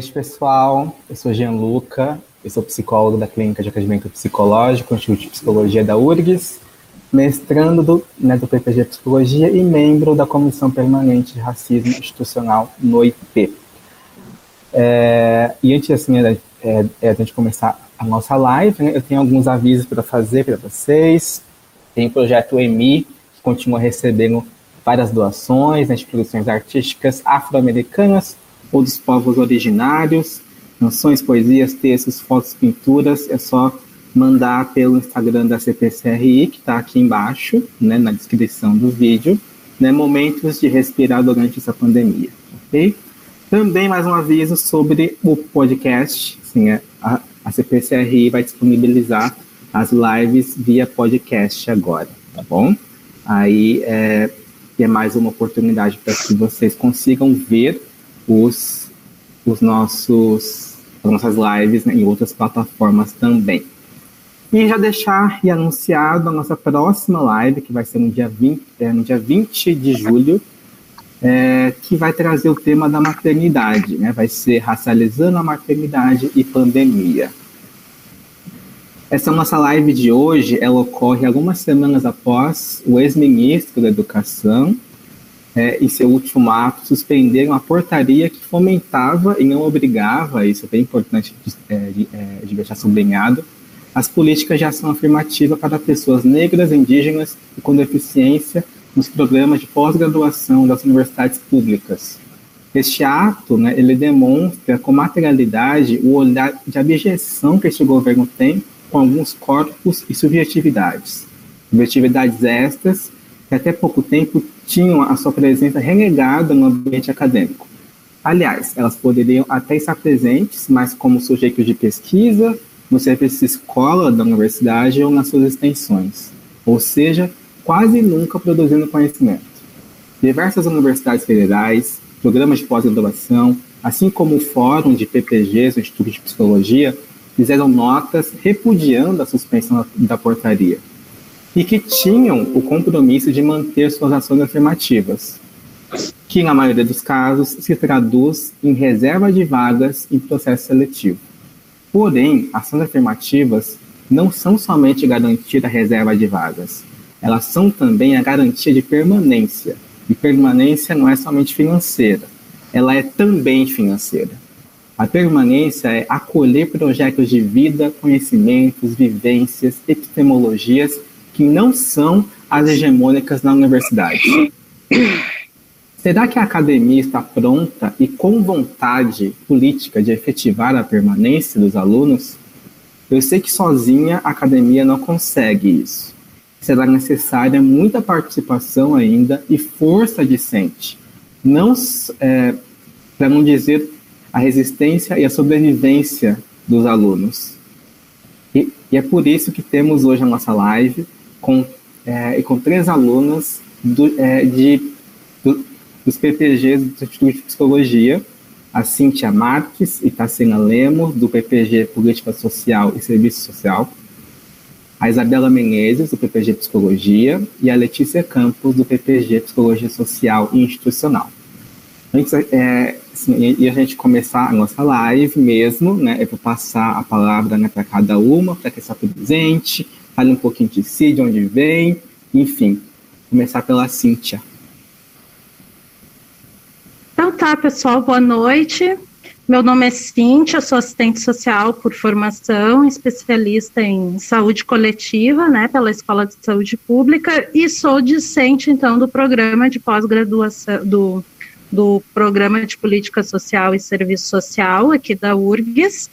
noite, pessoal. Eu sou Gianluca, eu sou psicólogo da Clínica de Atendimento Psicológico, Instituto de Psicologia da URGS, mestrando do, né, do PPG Psicologia e membro da Comissão Permanente de Racismo Institucional no IP. É, e antes assim, é, é, é, a gente começar a nossa live, né, eu tenho alguns avisos para fazer para vocês. Tem o projeto EMI, que continua recebendo várias doações né, de produções artísticas afro-americanas ou dos povos originários, canções, poesias, textos, fotos, pinturas, é só mandar pelo Instagram da CPCRI, que está aqui embaixo, né, na descrição do vídeo, né, momentos de respirar durante essa pandemia, ok? Também mais um aviso sobre o podcast, assim, é, a, a CPCRI vai disponibilizar as lives via podcast agora, tá bom? Aí é, é mais uma oportunidade para que vocês consigam ver os, os nossos, as nossas lives né, em outras plataformas também. E já deixar e anunciado a nossa próxima live, que vai ser no dia 20, é, no dia 20 de julho, é, que vai trazer o tema da maternidade, né? vai ser racializando a maternidade e pandemia. Essa nossa live de hoje, ela ocorre algumas semanas após o ex-ministro da Educação, é, em seu último ato, suspenderam a portaria que fomentava e não obrigava, isso é bem importante de, é, de, é, de deixar sublinhado, as políticas de ação afirmativa para pessoas negras, indígenas e com deficiência nos programas de pós-graduação das universidades públicas. Este ato, né, ele demonstra com materialidade o olhar de abjeção que este governo tem com alguns corpos e subjetividades. Subjetividades estas que até pouco tempo tinham a sua presença renegada no ambiente acadêmico. Aliás, elas poderiam até estar presentes, mas como sujeitos de pesquisa, no serviço escola da universidade ou nas suas extensões, ou seja, quase nunca produzindo conhecimento. Diversas universidades federais, programas de pós-graduação, assim como o Fórum de PPGs, o Instituto de Psicologia, fizeram notas repudiando a suspensão da portaria e que tinham o compromisso de manter suas ações afirmativas, que na maioria dos casos se traduz em reserva de vagas em processo seletivo. Porém, ações afirmativas não são somente garantir a reserva de vagas, elas são também a garantia de permanência. E permanência não é somente financeira, ela é também financeira. A permanência é acolher projetos de vida, conhecimentos, vivências, epistemologias que não são as hegemônicas na universidade. Será que a academia está pronta e com vontade política de efetivar a permanência dos alunos? Eu sei que sozinha a academia não consegue isso. Será necessária muita participação ainda e força discente, não é, para não dizer a resistência e a sobrevivência dos alunos. E, e é por isso que temos hoje a nossa live com, é, e com três alunas do, é, de, do, dos PPGs do Instituto de Psicologia, a Cíntia Marques e Tacina Lemos, do PPG Política Social e Serviço Social, a Isabela Menezes, do PPG Psicologia, e a Letícia Campos, do PPG Psicologia Social e Institucional. Antes é, assim, e a gente começar a nossa live mesmo, né, eu vou passar a palavra né, para cada uma, para que está presente, fale um pouquinho de si, de onde vem, enfim. Começar pela Cíntia. Então tá, pessoal, boa noite. Meu nome é Cíntia, sou assistente social por formação, especialista em saúde coletiva, né, pela Escola de Saúde Pública, e sou discente, então, do programa de pós-graduação, do, do programa de política social e serviço social aqui da URGS,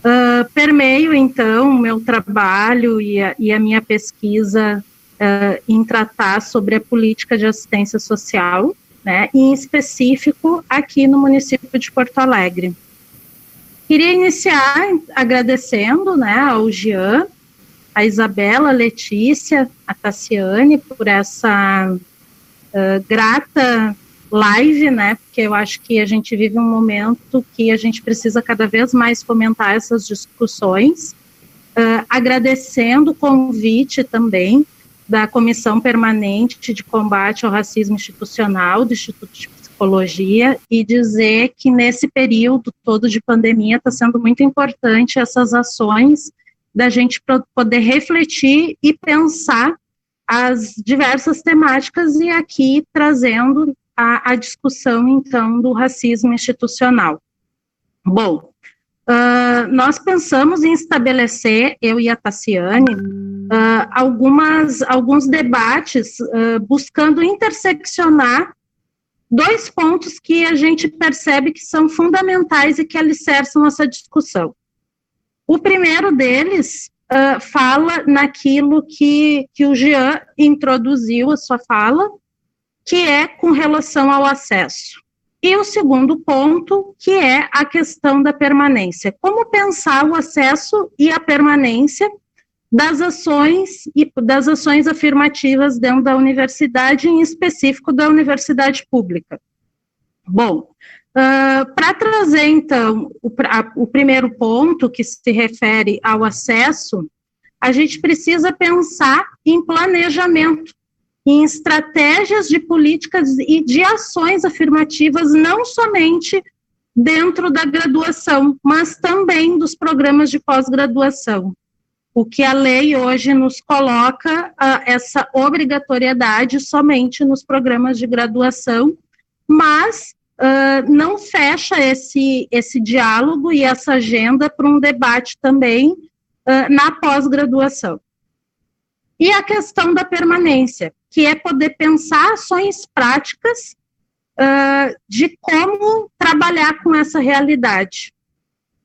Uh, permeio, então, o meu trabalho e a, e a minha pesquisa uh, em tratar sobre a política de assistência social, né, em específico aqui no município de Porto Alegre. Queria iniciar agradecendo né, ao Jean, a Isabela, a Letícia, a Tassiane por essa uh, grata live, né? Porque eu acho que a gente vive um momento que a gente precisa cada vez mais fomentar essas discussões. Uh, agradecendo o convite também da Comissão Permanente de Combate ao Racismo Institucional do Instituto de psicologia e dizer que nesse período todo de pandemia está sendo muito importante essas ações da gente poder refletir e pensar as diversas temáticas e aqui trazendo a, discussão então do racismo institucional. Bom, Uh, nós pensamos em estabelecer, eu e a Tassiane, uh, algumas, alguns debates uh, buscando interseccionar dois pontos que a gente percebe que são fundamentais e que alicerçam essa discussão. O primeiro deles fala naquilo que, que o Jean introduziu a sua fala, que é com relação ao acesso. E o segundo ponto, que é a questão da permanência. Como pensar o acesso e a permanência das ações e das ações afirmativas dentro da universidade, em específico da universidade pública. Bom, uh, para trazer então o, o primeiro ponto que se refere ao acesso, a gente precisa pensar em planejamento em estratégias de políticas e de ações afirmativas, não somente dentro da graduação, mas também dos programas de pós-graduação. O que a lei hoje nos coloca essa obrigatoriedade somente nos programas de graduação, mas uh, não fecha esse, esse diálogo e essa agenda para um debate também uh, na pós-graduação. E a questão da permanência que é poder pensar ações práticas uh, de como trabalhar com essa realidade.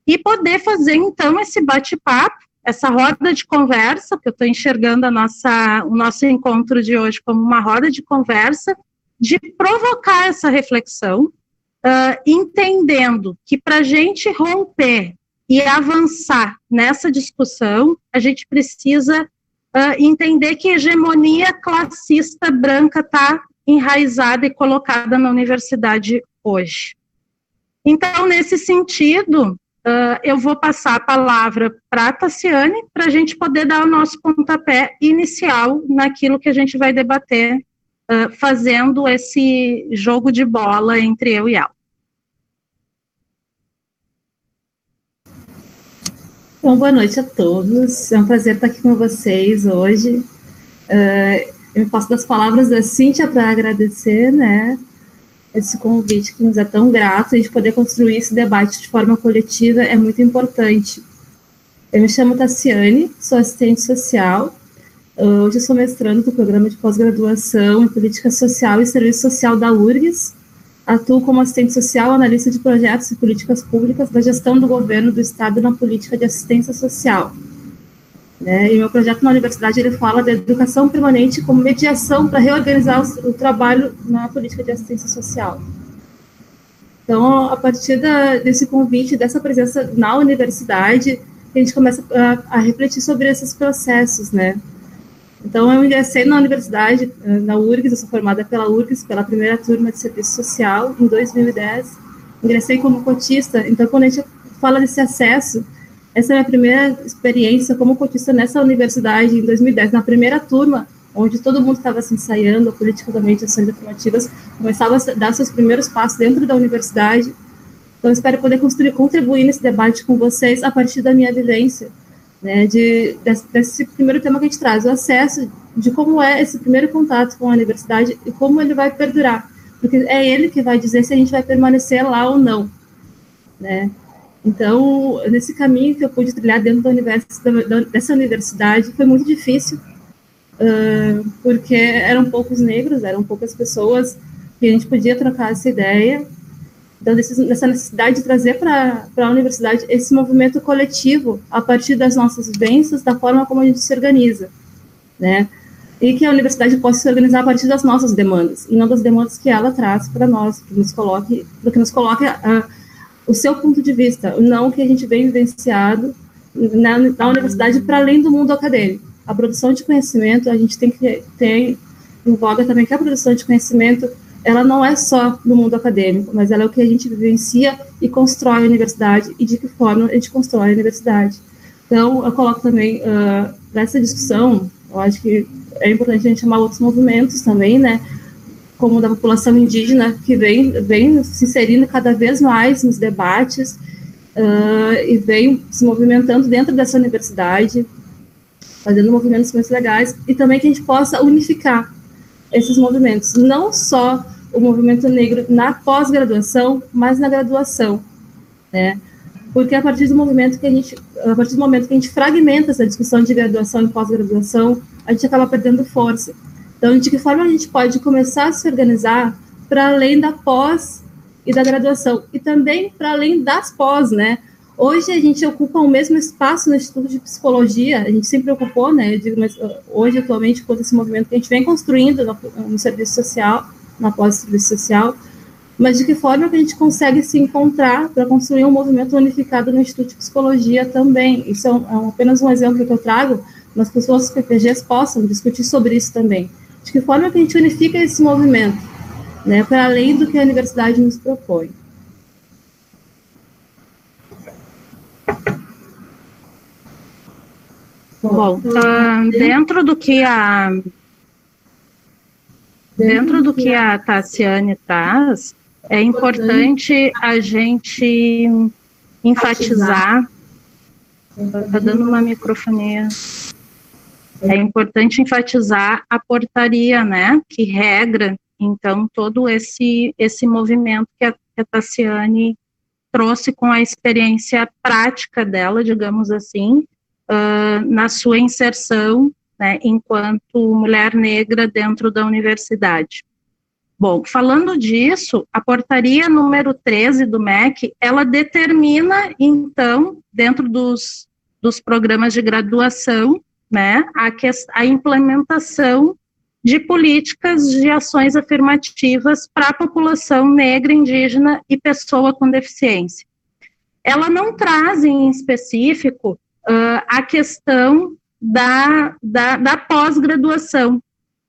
E poder fazer, então, esse bate-papo, essa roda de conversa, que eu estou enxergando a nossa, o nosso encontro de hoje como uma roda de conversa, de provocar essa reflexão, uh, entendendo que para a gente romper e avançar nessa discussão, a gente precisa uh, entender que hegemonia classista branca está enraizada e colocada na universidade hoje. Então, nesse sentido, uh, eu vou passar a palavra para a Tassiane, para a gente poder dar o nosso pontapé inicial naquilo que a gente vai debater, uh, fazendo esse jogo de bola entre eu e ela. Bom, boa noite a todos. É um prazer estar aqui com vocês hoje. Uh, eu passo das palavras da Cíntia para agradecer, né, esse convite que nos é tão grato, a gente poder construir esse debate de forma coletiva é muito importante. Eu me chamo Tassiane, sou assistente social, hoje sou mestrando do programa de pós-graduação em Política Social e Serviço Social da URGS, Atuo como assistente social, analista de projetos e políticas públicas da gestão do governo do Estado na política de assistência social. Né? E meu projeto na universidade ele fala da educação permanente como mediação para reorganizar o, o, trabalho na política de assistência social. Então, a partir da, desse convite, dessa presença na universidade, a gente começa a, a refletir sobre esses processos, né? Então, eu ingressei na universidade, eh, na URGS, eu sou formada pela URGS, pela primeira turma de serviço social, em 2010. Ingressei como cotista, então, quando a gente fala desse acesso, essa é a minha primeira experiência como cotista nessa universidade, em 2010, na primeira turma, onde todo mundo estava se ensaiando de ações afirmativas, começava a dar seus primeiros passos dentro da universidade. Então, espero poder construir, contribuir nesse debate com vocês a partir da minha vivência né, de, desse, desse, primeiro tema que a gente traz, o acesso, de como é esse primeiro contato com a universidade e como ele vai perdurar, porque é ele que vai dizer se a gente vai permanecer lá ou não, né. Então, nesse caminho que eu pude trilhar dentro da dessa universidade, foi muito difícil, uh, porque eram poucos negros, eram poucas pessoas que a gente podia trocar essa ideia, dessa necessidade de trazer para a universidade esse movimento coletivo a partir das nossas vivências, da forma como a gente se organiza, né? E que a universidade possa se organizar a partir das nossas demandas, e não das demandas que ela traz para nós, que nos coloque, que nos coloque uh, o seu ponto de vista, não o que a gente vem vivenciado na, na universidade para além do mundo acadêmico. A produção de conhecimento, a gente tem que ter em voga também que a produção de conhecimento ela não é só no mundo acadêmico, mas ela é o que a gente vivencia e constrói a universidade e de que forma a gente constrói a universidade. Então, eu coloco também uh, nessa discussão, eu acho que é importante a gente chamar outros movimentos também, né? como da população indígena, que vem, vem se inserindo cada vez mais nos debates uh, e vem se movimentando dentro dessa universidade, fazendo movimentos muito legais, e também que a gente possa unificar esses movimentos, não só o movimento negro na pós-graduação, mas na graduação, né? Porque a partir do momento que a gente, a partir do momento que a gente fragmenta essa discussão de graduação e pós-graduação, a gente acaba perdendo força. Então, de que forma a gente pode começar a se organizar para além da pós e da graduação, e também para além das pós, né? Hoje a gente ocupa o mesmo espaço no Instituto de Psicologia, a gente sempre ocupou, né? Eu digo, mas uh, hoje, atualmente, com esse movimento que a gente vem construindo no, no serviço social, na pós-serviço social, mas de que forma que a gente consegue se encontrar para construir um movimento unificado no Instituto de Psicologia também. Isso é, um, é apenas um exemplo que eu trago, mas que os PPGs possam discutir sobre isso também. De que forma que a gente unifica esse movimento, né, para além do que a universidade nos propõe. Bom, uh, dentro do que a dentro do que a Tassiane traz, é importante a gente enfatizar. Está dando uma microfonia. É importante enfatizar a portaria, né, que regra, então, todo esse, esse movimento que a, que a Tassiane trouxe com a experiência prática dela, digamos assim, uh, na sua inserção, né, enquanto mulher negra dentro da universidade. Bom, falando disso, a portaria número 13 do MEC, ela determina, então, dentro dos, dos programas de graduação, né, a, que, a implementação de políticas de ações afirmativas para a população negra, indígena e pessoa com deficiência. Ela não traz em específico uh, a questão da, da, da pós-graduação,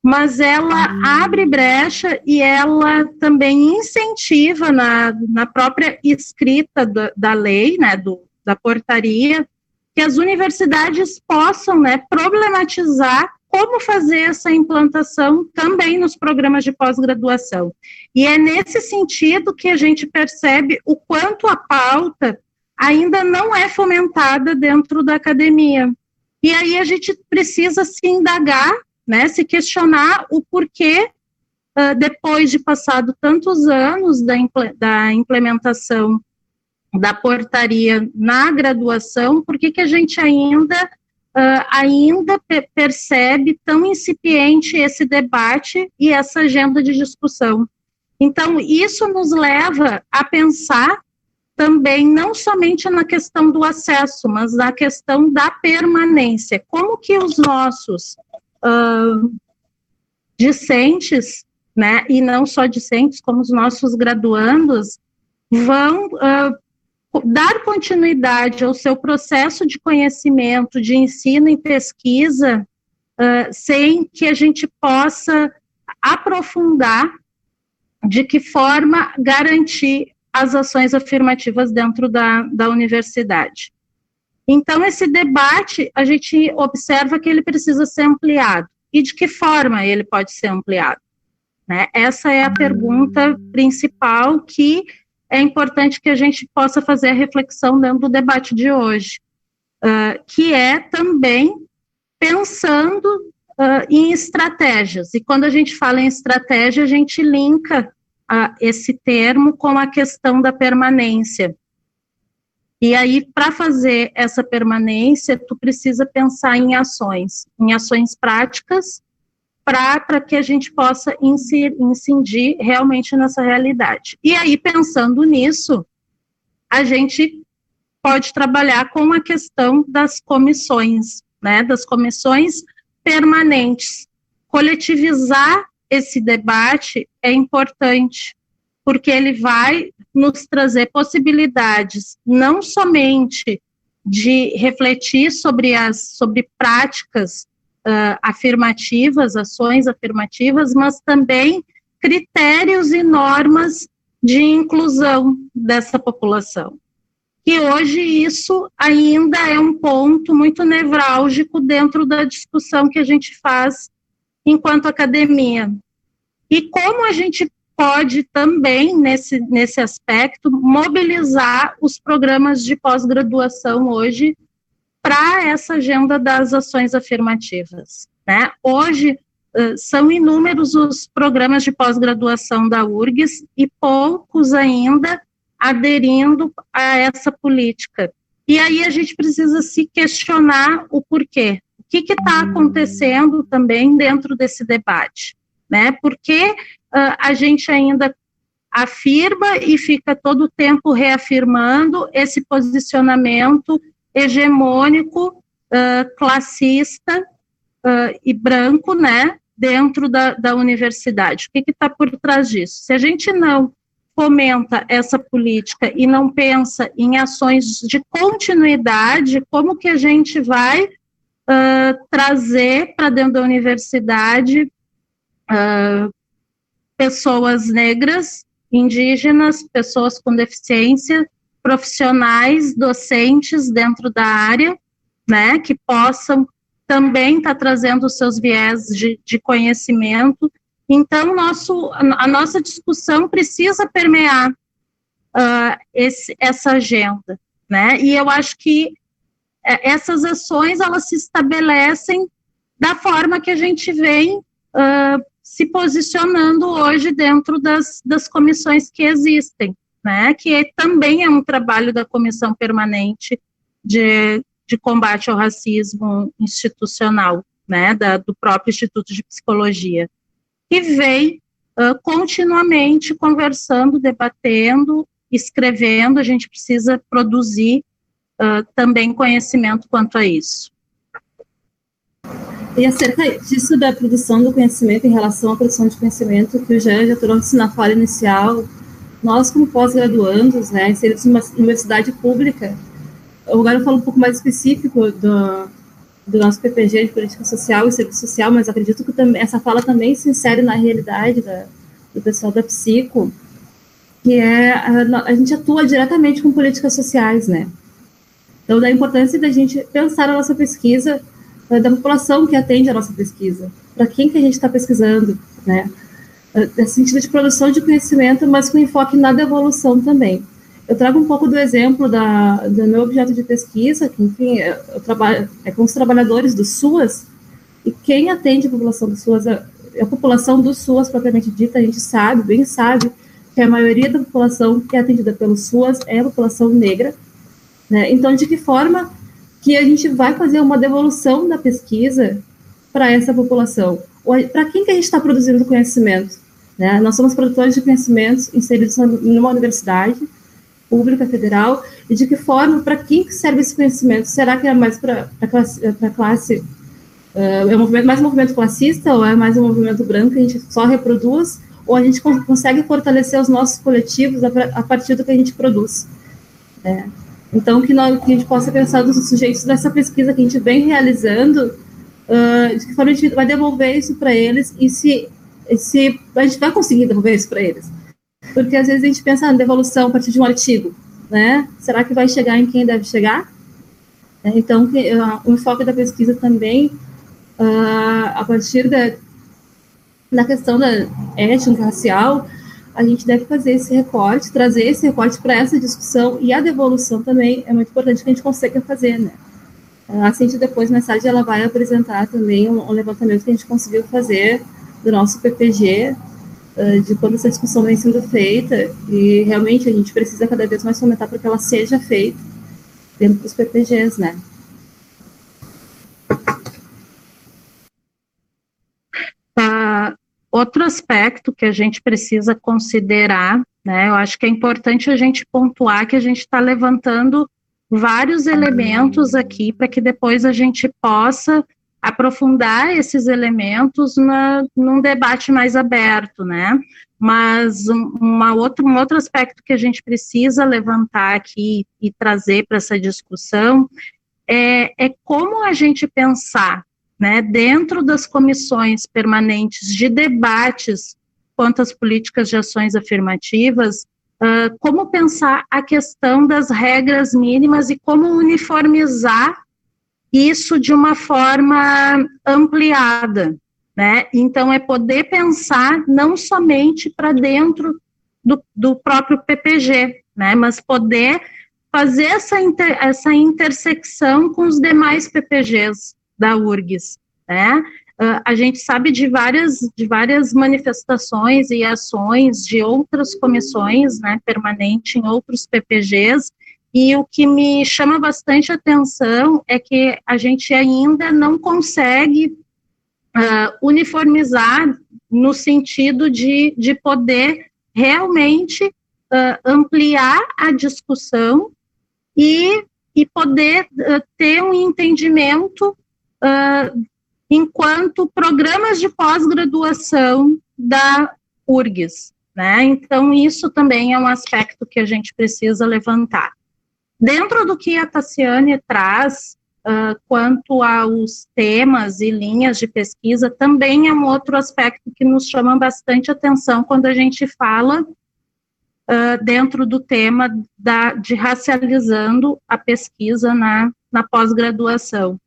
mas ela ah. abre brecha e ela também incentiva na, na própria escrita da, da lei, né, do, da portaria, que as universidades possam né, problematizar como fazer essa implantação também nos programas de pós-graduação. E é nesse sentido que a gente percebe o quanto a pauta ainda não é fomentada dentro da academia. E aí a gente precisa se indagar né, se questionar o porquê, uh, depois de passado tantos anos da, da implementação da portaria na graduação, por que, que a gente ainda, uh, ainda pe percebe tão incipiente esse debate e essa agenda de discussão. Então, isso nos leva a pensar também não somente na questão do acesso, mas na questão da permanência. Como que os nossos uh, discentes, né, e não só discentes, como os nossos graduandos, vão uh, dar continuidade ao seu processo de conhecimento, de ensino e pesquisa, uh, sem que a gente possa aprofundar de que forma garantir as ações afirmativas dentro da, da universidade. Então, esse debate, a gente observa que ele precisa ser ampliado. E de que forma ele pode ser ampliado? Né? Essa é a pergunta principal que é importante que a gente possa fazer a reflexão dentro do debate de hoje, uh, que é também pensando uh, em estratégias. E quando a gente fala em estratégia, a gente linka uh, esse termo com a questão da permanência. E aí, para fazer essa permanência, tu precisa pensar em ações, em ações práticas, para que a gente possa incidir realmente nessa realidade. E aí, pensando nisso, a gente pode trabalhar com a questão das comissões, né, das comissões permanentes. Coletivizar esse debate é importante, porque ele vai nos trazer possibilidades não somente de refletir sobre as sobre práticas uh, afirmativas, ações afirmativas, mas também critérios e normas de inclusão dessa população. E hoje isso ainda é um ponto muito nevrálgico dentro da discussão que a gente faz enquanto academia. e como a gente pode também, nesse, nesse aspecto, mobilizar os programas de pós-graduação hoje para essa agenda das ações afirmativas. Né? Hoje, são inúmeros os programas de pós-graduação da URGS e poucos ainda aderindo a essa política. E aí a gente precisa se questionar o porquê. Que está acontecendo também dentro desse debate? Né? Por que uh, a gente ainda afirma e fica todo o tempo reafirmando esse posicionamento hegemônico, uh, classista uh, e branco, né, dentro da, da universidade. O que está por trás disso? Se a gente não fomenta essa política e não pensa em ações de continuidade, como que a gente vai uh, trazer para dentro da universidade uh, pessoas negras, indígenas, pessoas com deficiência, profissionais, docentes dentro da área, né, que possam também estar tá trazendo os seus viés de, de conhecimento. Então, nosso, a nossa discussão precisa permear uh, esse, essa agenda, né? E eu acho que essas ações elas se estabelecem da forma que a gente vem uh, se posicionando hoje dentro das, das comissões que existem, né? Que é, também é um trabalho da comissão permanente de de combate ao racismo institucional, né, da, do próprio Instituto de Psicologia, que vem uh, continuamente conversando, debatendo, escrevendo, a gente precisa produzir uh, também conhecimento quanto a isso. E acerca disso da produção do conhecimento, em relação à produção de conhecimento, que o Jean já trouxe na fala inicial, nós, como pós-graduandos, né, inseridos em uma universidade pública, Agora eu falo um pouco mais específico do, do nosso PPG de Política Social e Serviço Social, mas acredito que também, essa fala também se insere na realidade da, do pessoal da Psico, que é a, a, gente atua diretamente com políticas sociais, né? Então, da importância da gente pensar a nossa pesquisa eh, da população que atende a nossa pesquisa, para quem que a gente está pesquisando, né? Eh, nesse sentido de produção de conhecimento, mas com enfoque na devolução também. Eu trago um pouco do exemplo da, do meu objeto de pesquisa, que, enfim, eu trabalho é com os trabalhadores do SUAS, e quem atende a população do SUAS, a, a população do SUAS propriamente dita, a gente sabe, bem sabe, que a maioria da população que é atendida pelo SUAS é a população negra, né? Então, de que forma que a gente vai fazer uma devolução da pesquisa para essa população? Para quem que a gente está produzindo conhecimento? Né? Nós somos produtores de conhecimentos inseridos numa universidade, pública federal e de que forma, para quem serve esse conhecimento? Será que é mais para a classe, classe uh, é um movimento, mais um movimento classista ou é mais um movimento branco que a gente só reproduz? Ou a gente consegue fortalecer os nossos coletivos a, a partir do que a gente produz? É. Então, que, nós, que a gente possa pensar dos sujeitos dessa pesquisa que a gente vem realizando, uh, de que forma a gente vai devolver isso para eles e se, se a gente vai conseguir devolver isso para eles porque às vezes a gente pensa na devolução a partir de um artigo, né? Será que vai chegar em quem deve chegar? É, então, uh, o enfoque da pesquisa também, uh, a partir da, da questão da étnica racial, a gente deve fazer esse recorte, trazer esse recorte para essa discussão e a devolução também é muito importante que a gente consiga fazer, né? A Cintia, depois, mais tarde, ela vai apresentar também um, um levantamento que a gente conseguiu fazer do nosso PPG, eh, de quando essa discussão vem sendo feita, e realmente a gente precisa cada vez mais fomentar para que ela seja feita dentro dos PPGs, né? Uh, outro aspecto que a gente precisa considerar, né, eu acho que é importante a gente pontuar que a gente está levantando vários elementos aqui para que depois a gente possa aprofundar esses elementos na, num debate mais aberto, né? Mas uma outro, um outro aspecto que a gente precisa levantar aqui e trazer para essa discussão é, é como a gente pensar, né, dentro das comissões permanentes de debates quanto às políticas de ações afirmativas, uh, como pensar a questão das regras mínimas e como uniformizar isso de uma forma ampliada, né? Então, é poder pensar não somente para dentro do, do, próprio PPG, né? Mas poder fazer essa, inter, essa intersecção com os demais PPGs da URGS, né? Uh, a gente sabe de várias, de várias manifestações e ações de outras comissões, né, permanente em outros PPGs, e o que me chama bastante atenção é que a gente ainda não consegue uh, uniformizar no sentido de, de poder realmente uh, ampliar a discussão e, e poder ter um entendimento enquanto programas de pós-graduação da URGS. Né? Então, isso também é um aspecto que a gente precisa levantar. Dentro do que a Tassiane traz, uh, quanto aos temas e linhas de pesquisa, também é um outro aspecto que nos chama bastante atenção quando a gente fala uh, dentro do tema da, de racializando a pesquisa na, na pós-graduação.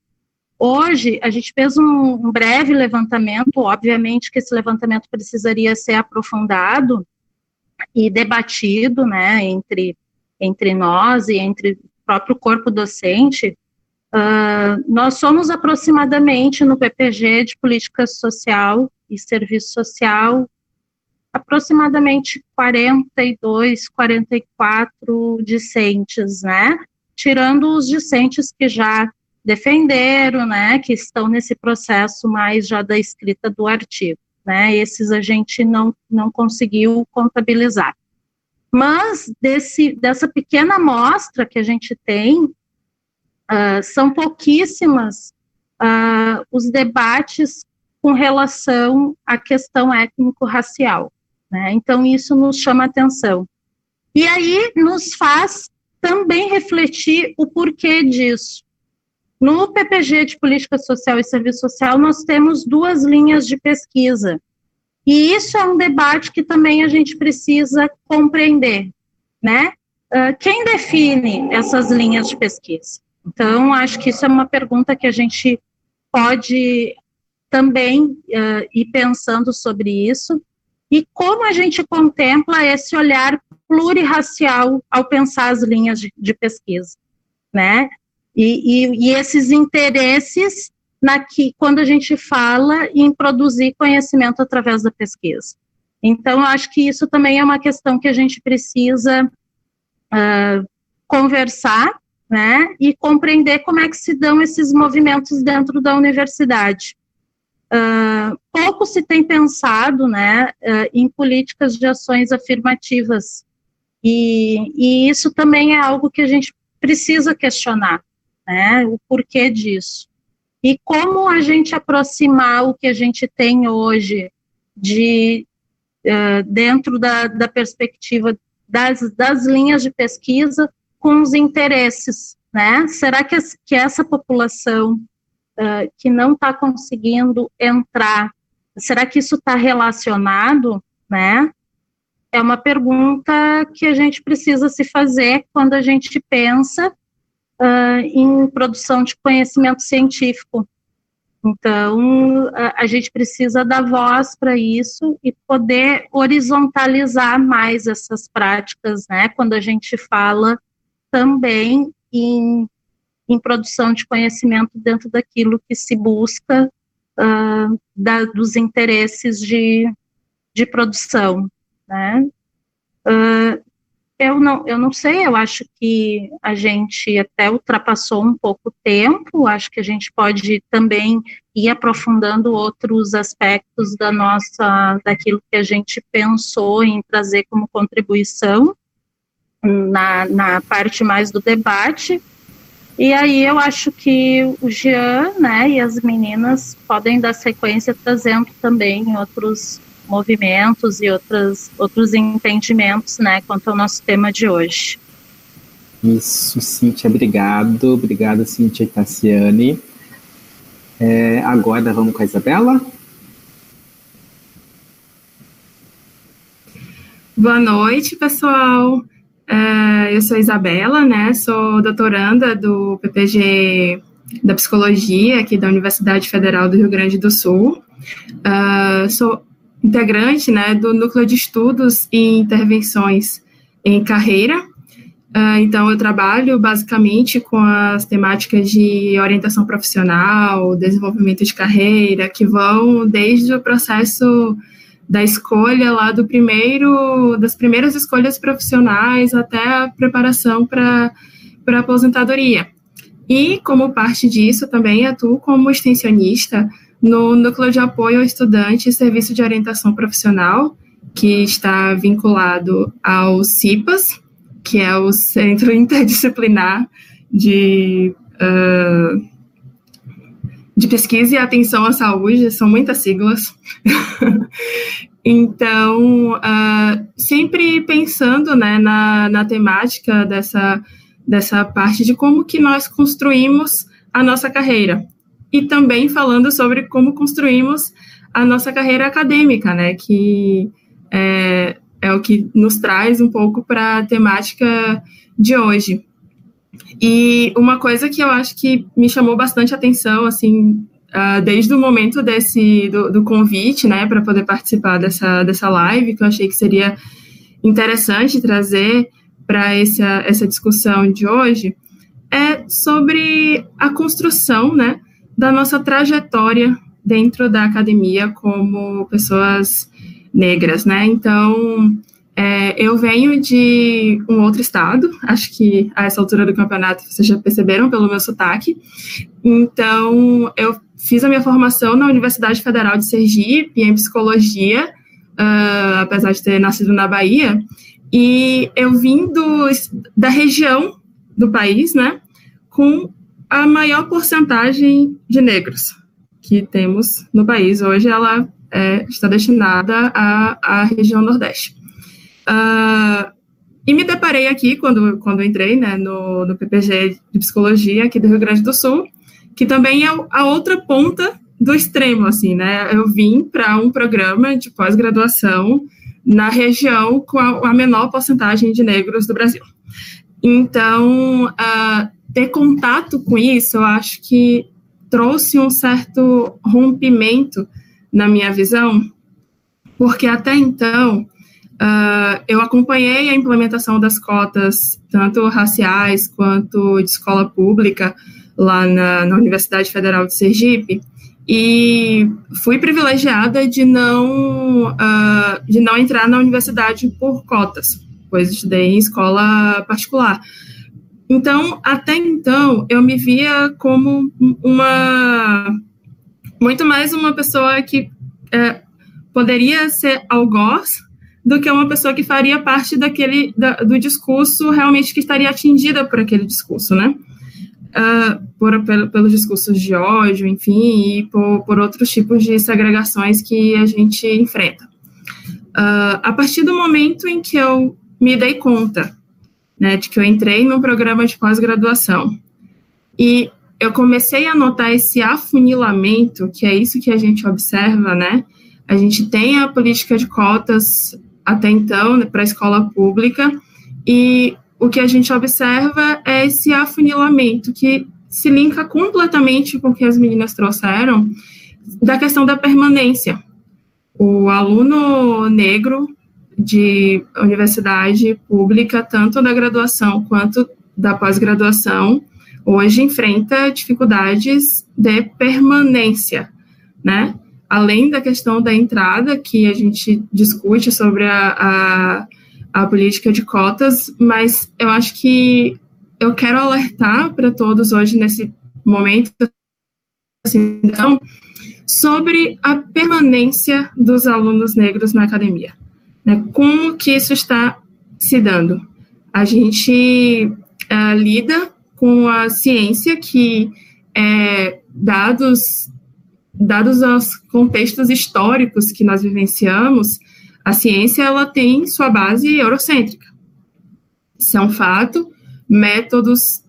Hoje, a gente fez um, breve levantamento, obviamente que esse levantamento precisaria ser aprofundado e debatido, né, entre, entre nós e entre o próprio corpo docente, Uh, nós somos aproximadamente no PPG de Política Social e Serviço Social, aproximadamente 42, 44 discentes, né? Tirando os discentes que já defenderam, né? Que estão nesse processo mais já da escrita do artigo, né? Esses a gente não, não conseguiu contabilizar. Mas desse, dessa pequena amostra que a gente tem, Uh, são pouquíssimas uh, os debates com relação à questão étnico-racial. Né? Então, isso nos chama atenção. E aí nos faz também refletir o porquê disso. No PPG de Política Social e Serviço Social, nós temos duas linhas de pesquisa. E isso é um debate que também a gente precisa compreender, né? Uh, quem define essas linhas de pesquisa? Então, acho que isso é uma pergunta que a gente pode também uh, ir pensando sobre isso e como a gente contempla esse olhar plurirracial ao pensar as linhas de, de pesquisa, né? E, e, e, esses interesses na que, quando a gente fala em produzir conhecimento através da pesquisa. Então, acho que isso também é uma questão que a gente precisa uh, conversar né, e compreender como é que se dão esses movimentos dentro da universidade. Uh, pouco se tem pensado, né, uh, em políticas de ações afirmativas, e, e, isso também é algo que a gente precisa questionar, né, o porquê disso. E como a gente aproximar o que a gente tem hoje de, uh, dentro da, da perspectiva das, das linhas de pesquisa com os interesses, né? Será que, que essa população uh, que não está conseguindo entrar, será que isso está relacionado, né? É uma pergunta que a gente precisa se fazer quando a gente pensa uh, em produção de conhecimento científico. Então, a, gente precisa dar voz para isso e poder horizontalizar mais essas práticas, né? Quando a gente fala também em, em produção de conhecimento dentro daquilo que se busca uh, da, dos interesses de, de produção, né? Uh, eu não, eu não sei, eu acho que a gente até ultrapassou um pouco o tempo, acho que a gente pode também ir aprofundando outros aspectos da nossa, daquilo que a gente pensou em trazer como contribuição, na, na parte mais do debate. E aí eu acho que o Jean, né, e as meninas podem dar sequência trazendo também outros movimentos e outros, outros entendimentos, né, quanto ao nosso tema de hoje. Isso, Cíntia, obrigado. Obrigado, Cíntia e Tassiane. É, agora vamos com a Isabela. Boa noite, pessoal. Uh, eu sou Isabela, né? Sou doutoranda do PPG da Psicologia aqui da Universidade Federal do Rio Grande do Sul. Uh, sou integrante né, do Núcleo de Estudos e Intervenções em Carreira. Uh, então, eu trabalho basicamente com as temáticas de orientação profissional, desenvolvimento de carreira, que vão desde o processo da escolha lá do primeiro, das primeiras escolhas profissionais até a preparação para a aposentadoria. E, como parte disso, também atuo como extensionista no Núcleo de Apoio ao Estudante e Serviço de Orientação Profissional, que está vinculado ao CIPAS, que é o Centro Interdisciplinar de, uh, de Pesquisa e Atenção à Saúde, são muitas siglas. então, uh, sempre pensando né, na, na temática dessa, dessa parte de como que nós construímos a nossa carreira. E também falando sobre como construímos a nossa carreira acadêmica, né, que é, é o que nos traz um pouco para a temática de hoje. E uma coisa que eu acho que me chamou bastante atenção, assim, uh, desde o momento desse do, do convite, né, para poder participar dessa, dessa live, que eu achei que seria interessante trazer para essa, essa discussão de hoje, é sobre a construção, né, da nossa trajetória dentro da academia como pessoas negras, né? Então, é, eu venho de um outro estado, acho que a essa altura do campeonato vocês já perceberam pelo meu sotaque. Então, eu fiz a minha formação na Universidade Federal de Sergipe, em psicologia, uh, apesar de ter nascido na Bahia, e eu vim do, da região do país, né, com a maior porcentagem de negros que temos no país. Hoje ela é, está destinada à, à região Nordeste. Uh, e me deparei aqui, quando, quando entrei né, no, no PPG de Psicologia aqui do Rio Grande do Sul, que também é a outra ponta do extremo, assim, né? Eu vim para um programa de pós-graduação na região com a, a, menor porcentagem de negros do Brasil. Então, uh, ter contato com isso, eu acho que trouxe um certo rompimento na minha visão, porque até então uh, eu acompanhei a implementação das cotas, tanto raciais quanto de escola pública, lá na, na Universidade Federal de Sergipe, e fui privilegiada de não, uh, de não entrar na universidade por cotas, pois estudei em escola particular. Então, até então, eu me via como uma muito mais uma pessoa que é, poderia ser algoz do que uma pessoa que faria parte daquele da, do discurso realmente que estaria atingida por aquele discurso, né? Uh, por, pelo, pelos discursos de ódio, enfim, e por, por outros tipos de segregações que a gente enfrenta. Uh, a partir do momento em que eu me dei conta, né, de que eu entrei no programa de pós-graduação e eu comecei a notar esse afunilamento, que é isso que a gente observa, né? A gente tem a política de cotas até então né, para a escola pública, e o que a gente observa é esse afunilamento, que se linka completamente com o que as meninas trouxeram, da questão da permanência. O aluno negro de universidade pública, tanto da graduação quanto da pós-graduação, hoje enfrenta dificuldades de permanência, né? Além da questão da entrada, que a gente discute sobre a, a, a política de cotas, mas eu acho que eu quero alertar para todos hoje nesse momento assim, então, sobre a permanência dos alunos negros na academia. Né? Como que isso está se dando? A gente uh, lida com a ciência que, é, dados, dados os contextos históricos que nós vivenciamos, a ciência ela tem sua base eurocêntrica. Isso é um fato. Métodos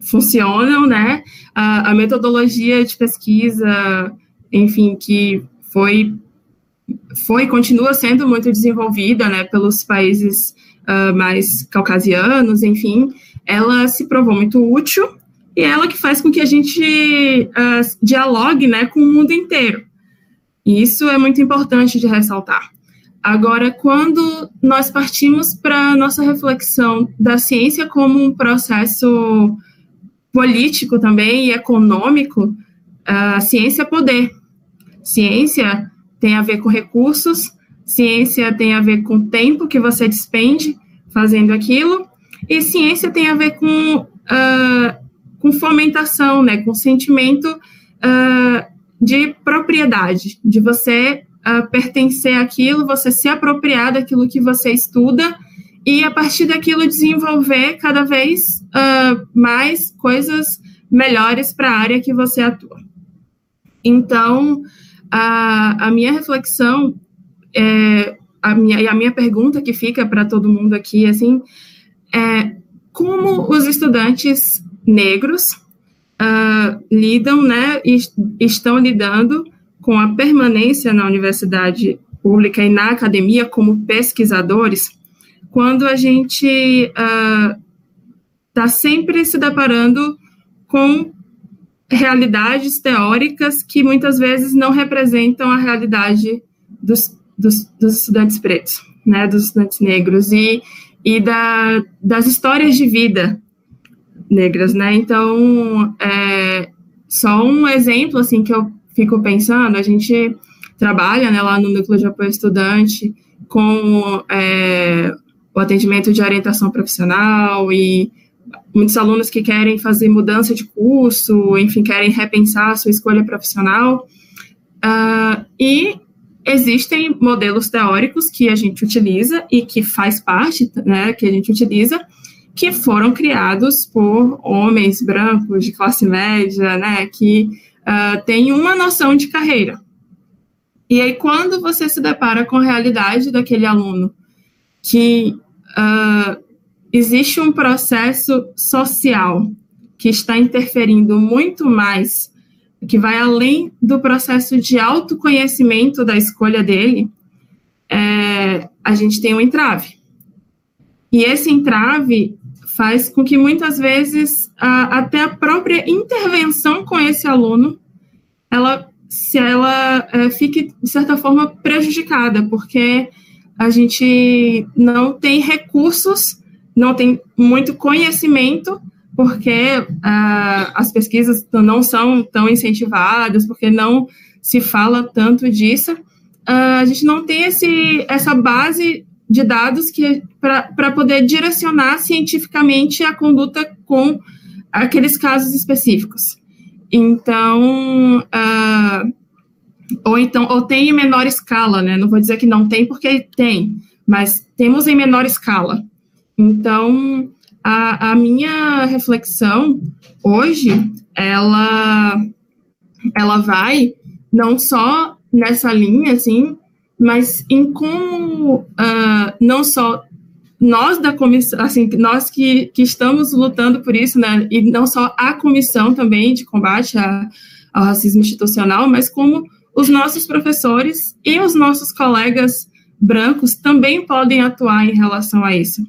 funcionam, né? A, a metodologia de pesquisa, enfim, que foi foi e continua sendo muito desenvolvida, né, pelos países uh, mais caucasianos, enfim, ela se provou muito útil e é ela que faz com que a gente uh, dialogue né, com o mundo inteiro. E isso é muito importante de ressaltar. Agora, quando nós partimos para a nossa reflexão da ciência como um processo político também e econômico, a ciência é poder. Ciência tem a ver com recursos, ciência tem a ver com o tempo que você despende fazendo aquilo, e ciência tem a ver com, uh, com fomentação, né, com sentimento uh, de propriedade, de você uh, pertencer àquilo, você se apropriar daquilo que você estuda e a partir daquilo desenvolver cada vez mais coisas melhores para a área que você atua. Então, a, a minha reflexão é, a minha, e a minha pergunta que fica para todo mundo aqui, assim, é como os estudantes negros uh, lidam, né, e estão lidando com a permanência na universidade pública e na academia como pesquisadores, quando a gente está uh, sempre se deparando com realidades teóricas que muitas vezes não representam a realidade dos, dos, dos estudantes pretos, né, dos estudantes negros e, e da, das histórias de vida negras, né? Então, é, só um exemplo assim que eu fico pensando, a gente trabalha né, lá no núcleo de apoio estudante com é, o atendimento de orientação profissional e muitos alunos que querem fazer mudança de curso, enfim, querem repensar a sua escolha profissional. Uh, e existem modelos teóricos que a gente utiliza e que faz parte, né, que a gente utiliza, que foram criados por homens brancos de classe média, né, que uh, têm uma noção de carreira. E aí, quando você se depara com a realidade daquele aluno que uh, existe um processo social que está interferindo muito mais, que vai além do processo de autoconhecimento da escolha dele, é, a gente tem um entrave. E esse entrave faz com que muitas vezes a, até a própria intervenção com esse aluno, ela se ela é, fique de certa forma prejudicada, porque a gente não tem recursos não tem muito conhecimento, porque uh, as pesquisas não são tão incentivadas, porque não se fala tanto disso. Uh, a gente não tem esse, essa base de dados que para poder direcionar cientificamente a conduta com aqueles casos específicos. Então, uh, ou então, ou tem em menor escala, né? Não vou dizer que não tem, porque tem, mas temos em menor escala. Então, a, a minha reflexão hoje, ela, ela vai não só nessa linha, assim, mas em como uh, não só nós da comissão, assim, nós que, que estamos lutando por isso, né, e não só a comissão também de combate ao racismo institucional, mas como os nossos professores e os nossos colegas brancos também podem atuar em relação a isso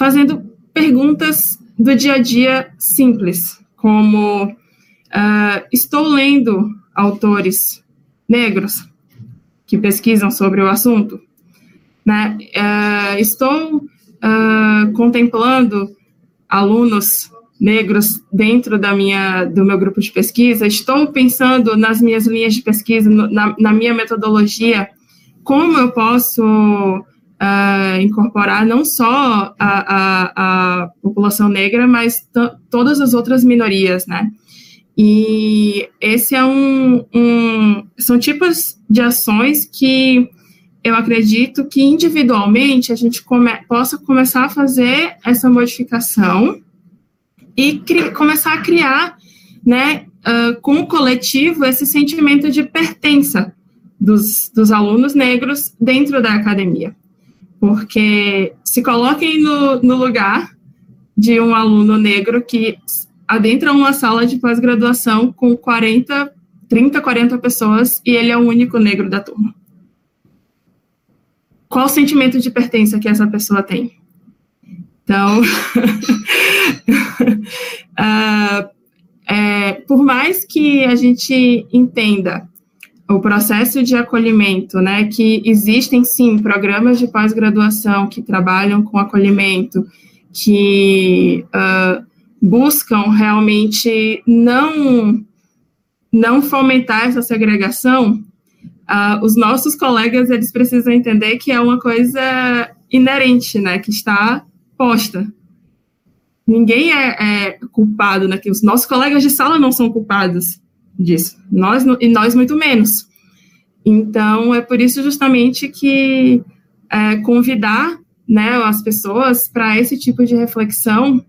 fazendo perguntas do dia a dia simples, como uh, estou lendo autores negros que pesquisam sobre o assunto, né? Uh, estou uh, contemplando alunos negros dentro da minha, do meu grupo de pesquisa, estou pensando nas minhas linhas de pesquisa, na, na minha metodologia, como eu posso uh, incorporar não só a, a, a população negra, mas todas as outras minorias, né? E esse é um, um, são tipos de ações que eu acredito que individualmente a gente come, possa começar a fazer essa modificação e começar a criar, né, uh, com o coletivo esse sentimento de pertença dos, dos alunos negros dentro da academia porque se coloquem no, no lugar de um aluno negro que adentra uma sala de pós-graduação com 40, 30, 40 pessoas e ele é o único negro da turma. Qual o sentimento de pertença que essa pessoa tem? Então, uh, é, por mais que a gente entenda o processo de acolhimento, né, que existem sim programas de pós-graduação que trabalham com acolhimento, que uh, buscam realmente não não fomentar essa segregação, uh, os nossos colegas eles precisam entender que é uma coisa inerente, né, que está posta. Ninguém é, é culpado, né, que os nossos colegas de sala não são culpados disso, nós e nós muito menos. Então é por isso justamente que é, convidar, né, as pessoas para esse tipo de reflexão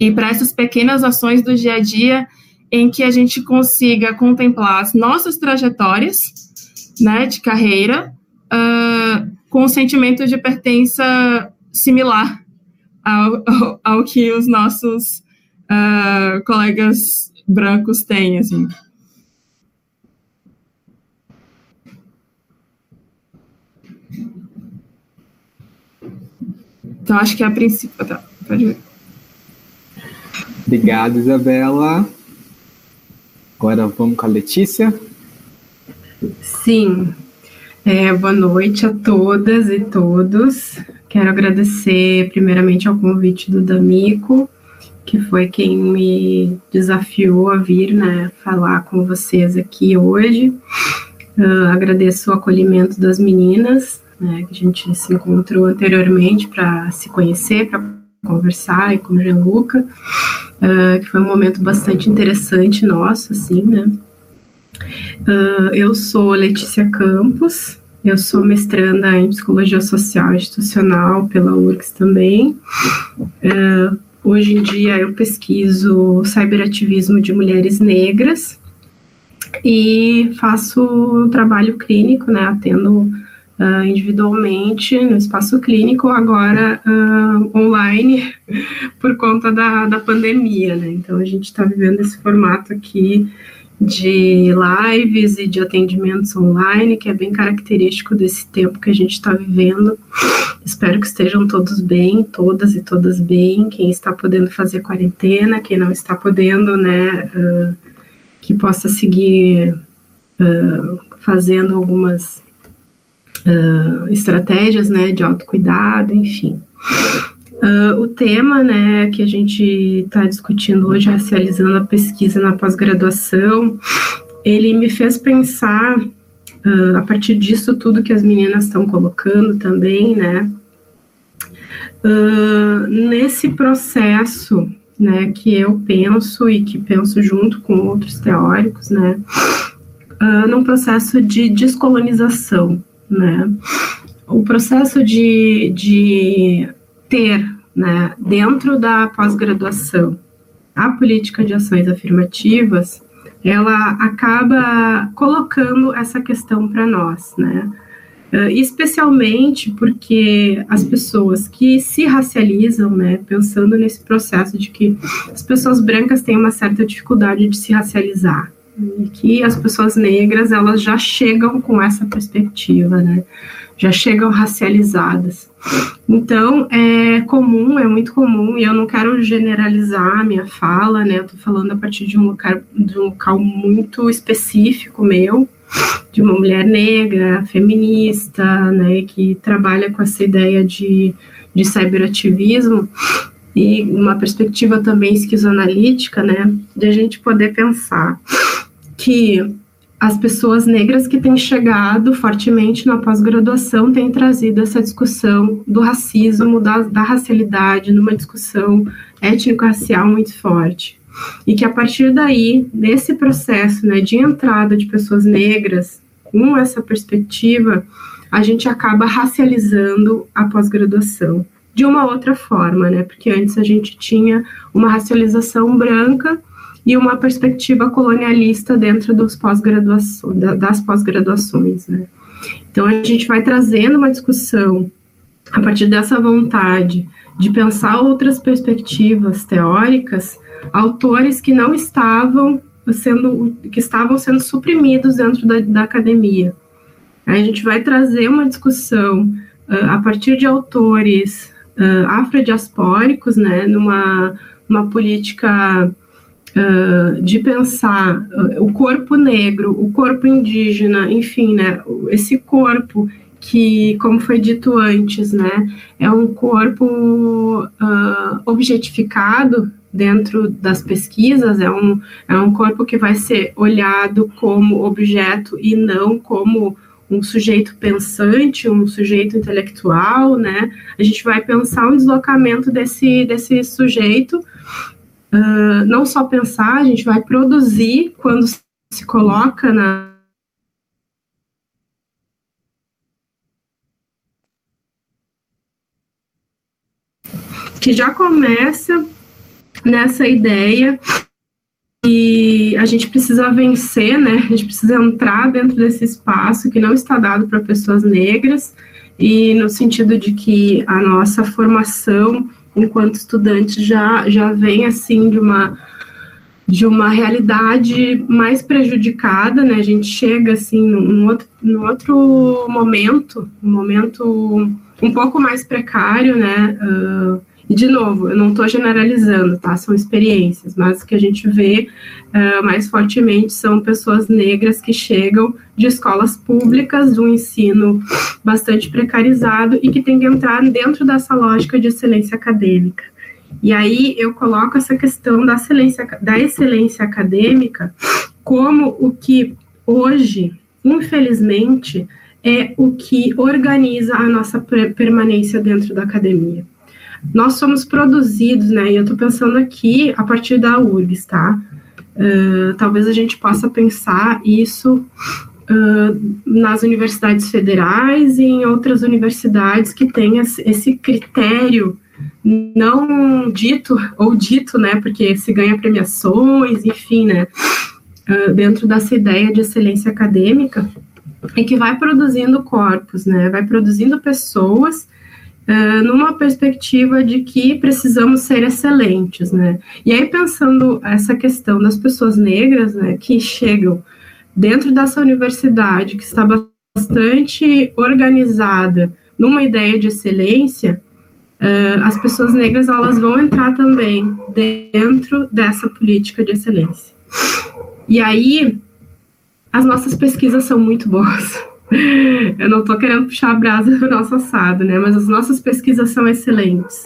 e para essas pequenas ações do dia a dia em que a gente consiga contemplar as nossas trajetórias né, de carreira uh, com um sentimento de pertença similar ao, ao, ao que os nossos uh, colegas brancos têm, assim. Então, acho que é a princípio. Tá, pode ver. Obrigado, Isabela. Agora vamos com a Letícia. Sim. É, boa noite a todas e todos. Quero agradecer primeiramente ao convite do D'Amico, que foi quem me desafiou a vir, né, falar com vocês aqui hoje. Uh, agradeço o acolhimento das meninas, né, que a gente se encontrou anteriormente para se conhecer, para conversar e com o Gianluca uh, que foi um momento bastante interessante nosso, assim, né? Uh, eu sou Letícia Campos, eu sou mestranda em Psicologia Social Institucional pela URGS também. Uh, hoje em dia eu pesquiso cyberativismo de mulheres negras e faço trabalho clínico, né, atendo uh, individualmente no espaço clínico, agora uh, online, por conta da, da pandemia, né? Então, a gente está vivendo esse formato aqui de lives e de atendimentos online, que é bem característico desse tempo que a gente está vivendo. Espero que estejam todos bem, todas e todas bem. Quem está podendo fazer quarentena, quem não está podendo, né, uh, que possa seguir uh, fazendo algumas uh, estratégias né, de autocuidado, enfim. Uh, o tema né, que a gente está discutindo hoje, racializando a pesquisa na pós-graduação, ele me fez pensar, uh, a partir disso tudo que as meninas estão colocando também, né, uh, nesse processo né, que eu penso e que penso junto com outros teóricos, né, num processo de descolonização, né? O processo de, de ter, né, dentro da pós-graduação, a política de ações afirmativas, ela acaba colocando essa questão para nós, né? Uh, especialmente porque as pessoas que se racializam, né, pensando nesse processo de que as pessoas brancas têm uma certa dificuldade de se racializar, e que as pessoas negras elas já chegam com essa perspectiva, né? Já chegam racializadas. Então é comum, é muito comum, e eu não quero generalizar a minha fala, né? Eu tô falando a partir de um de um local muito específico meu, de uma mulher negra, feminista, né? Que trabalha com essa ideia de, de cyberativismo e uma perspectiva também esquizoanalítica, né? De a gente poder pensar que as pessoas negras que têm chegado fortemente na pós-graduação têm trazido essa discussão do racismo, da, da racialidade, numa discussão étnico-racial muito forte. E que a partir daí, nesse processo né, de entrada de pessoas negras com essa perspectiva, a gente acaba racializando a pós-graduação de uma outra forma, né? Porque antes a gente tinha uma racialização branca e uma perspectiva colonialista dentro dos pós das pós-graduações. Né? Então, a gente vai trazendo uma discussão a partir dessa vontade de pensar outras perspectivas teóricas, autores que não estavam sendo, que estavam sendo suprimidos dentro da, da academia. A gente vai trazer uma discussão uh, a partir de autores uh, afrodiaspóricos, né, numa uma política uh, de pensar o corpo negro, o corpo indígena, enfim, né, esse corpo que, como foi dito antes, né, é um corpo uh, objetificado dentro das pesquisas, é um, é um corpo que vai ser olhado como objeto e não como um sujeito pensante, um sujeito intelectual, né? A gente vai pensar um deslocamento desse, desse sujeito, uh, não só pensar, a gente vai produzir quando se coloca na, que já começa nessa ideia e a gente precisa vencer, né? A gente precisa entrar dentro desse espaço que não está dado para pessoas negras e no sentido de que a nossa formação enquanto estudante já já vem assim de uma de uma realidade mais prejudicada, né? A gente chega assim num outro, num outro momento, um momento um pouco mais precário, né? Uh, e, de novo, eu não estou generalizando, tá? São experiências, mas o que a gente vê uh, mais fortemente são pessoas negras que chegam de escolas públicas, do ensino bastante precarizado e que tem que entrar dentro dessa lógica de excelência acadêmica. E aí eu coloco essa questão da excelência, da excelência acadêmica como o que hoje, infelizmente, é o que organiza a nossa permanência dentro da academia. Nós somos produzidos, né? E eu estou pensando aqui a partir da URGS, tá? Uh, talvez a gente possa pensar isso uh, nas universidades federais e em outras universidades que têm esse critério não dito ou dito, né? Porque se ganha premiações, enfim, né? Uh, dentro dessa ideia de excelência acadêmica, e que vai produzindo corpos, né? Vai produzindo pessoas uh, numa perspectiva de que precisamos ser excelentes, né? E aí, pensando essa questão das pessoas negras, né, que chegam dentro dessa universidade, que está bastante organizada numa ideia de excelência, uh, as pessoas negras elas vão entrar também dentro dessa política de excelência. E aí, as nossas pesquisas são muito boas. Eu não estou querendo puxar a brasa do nosso assado, né? Mas as nossas pesquisas são excelentes.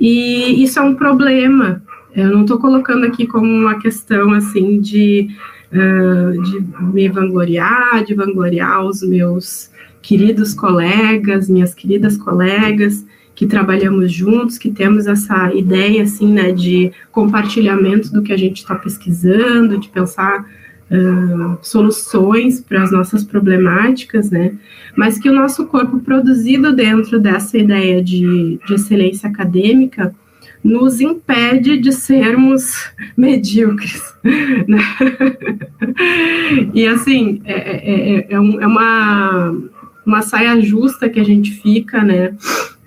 E isso é um problema. Eu não estou colocando aqui como uma questão assim de, uh, de me vangloriar, de vangloriar os meus queridos colegas, minhas queridas colegas que trabalhamos juntos, que temos essa ideia assim, né, de compartilhamento do que a gente está pesquisando, de pensar uh, soluções para as nossas problemáticas, né? Mas que o nosso corpo produzido dentro dessa ideia de, de excelência acadêmica nos impede de sermos medíocres. Né? e assim, é, é, é, é, um, é uma, uma saia justa que a gente fica, né?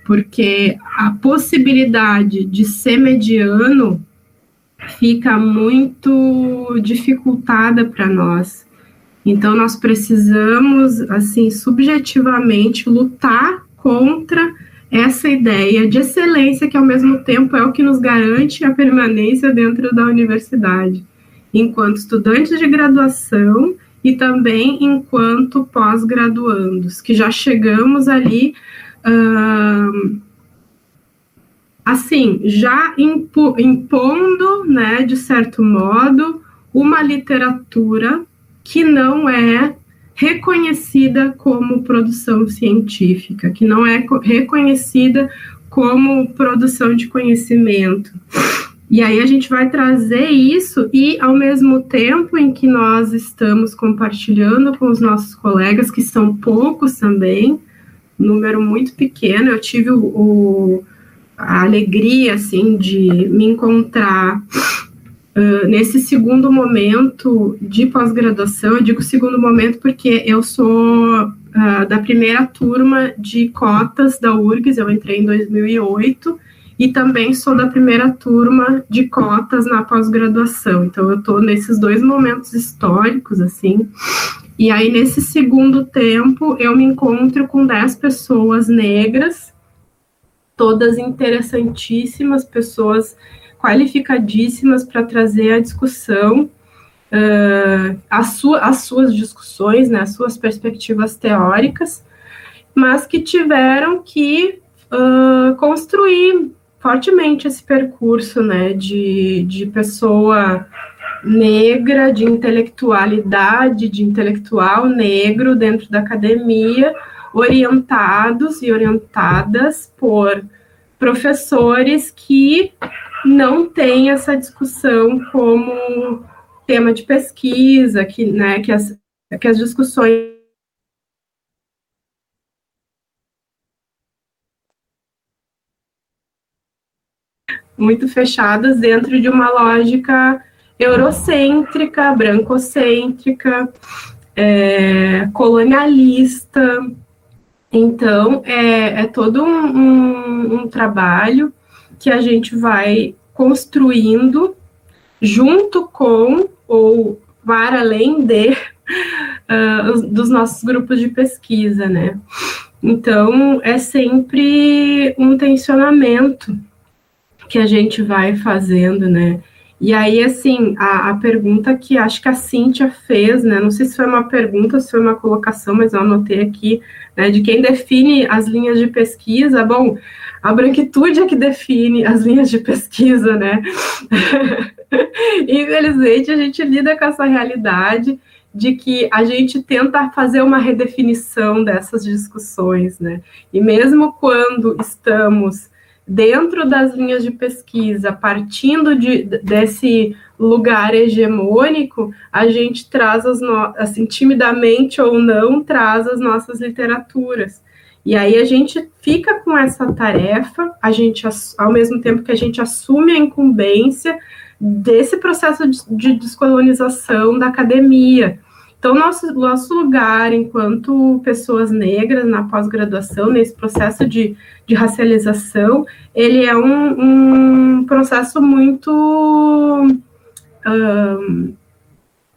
Porque a possibilidade de ser mediano fica muito dificultada para nós. Então nós precisamos assim subjetivamente lutar contra essa ideia de excelência que ao mesmo tempo é o que nos garante a permanência dentro da universidade, enquanto estudantes de graduação e também enquanto pós-graduandos, que já chegamos ali uh, assim, já impo, impondo, né, de certo modo, uma literatura que não é reconhecida como produção científica, que não é reconhecida como produção de conhecimento. E aí a gente vai trazer isso e ao mesmo tempo em que nós estamos compartilhando com os nossos colegas, que são poucos também, número muito pequeno, eu tive o, o a alegria, assim, de me encontrar uh, nesse segundo momento de pós-graduação. Eu digo segundo momento porque eu sou uh, da primeira turma de cotas da URGS, eu entrei em 2008, e também sou da primeira turma de cotas na pós-graduação. Então, eu estou nesses dois momentos históricos, assim. E aí, nesse segundo tempo, eu me encontro com 10 pessoas negras todas interessantíssimas, pessoas qualificadíssimas para trazer a discussão, uh, as, su as suas discussões, né, as suas perspectivas teóricas, mas que tiveram que uh, construir fortemente esse percurso, né, de, de pessoa negra, de intelectualidade, de intelectual negro dentro da academia, orientados e orientadas por professores que não têm essa discussão como tema de pesquisa, que, né, que, as, que as discussões muito fechadas dentro de uma lógica eurocêntrica, brancocêntrica, é, colonialista. Então, é, é todo um, um, um, trabalho que a gente vai construindo junto com ou para além de uh, dos nossos grupos de pesquisa, né? Então, é sempre um tensionamento que a gente vai fazendo, né? E aí, assim, a, a, pergunta que acho que a Cíntia fez, né? Não sei se foi uma pergunta se foi uma colocação, mas eu anotei aqui, né? De quem define as linhas de pesquisa. Bom, a branquitude é que define as linhas de pesquisa, né? Infelizmente, a gente lida com essa realidade de que a gente tenta fazer uma redefinição dessas discussões, né? E mesmo quando estamos dentro das linhas de pesquisa, partindo de, desse lugar hegemônico, a gente traz as no... assim, timidamente ou não, traz as nossas literaturas. E aí a gente fica com essa tarefa, a gente, ao mesmo tempo que a gente assume a incumbência desse processo de descolonização da academia, então, nosso, nosso lugar enquanto pessoas negras na pós-graduação, nesse processo de, de racialização, ele é um, um processo muito. Um,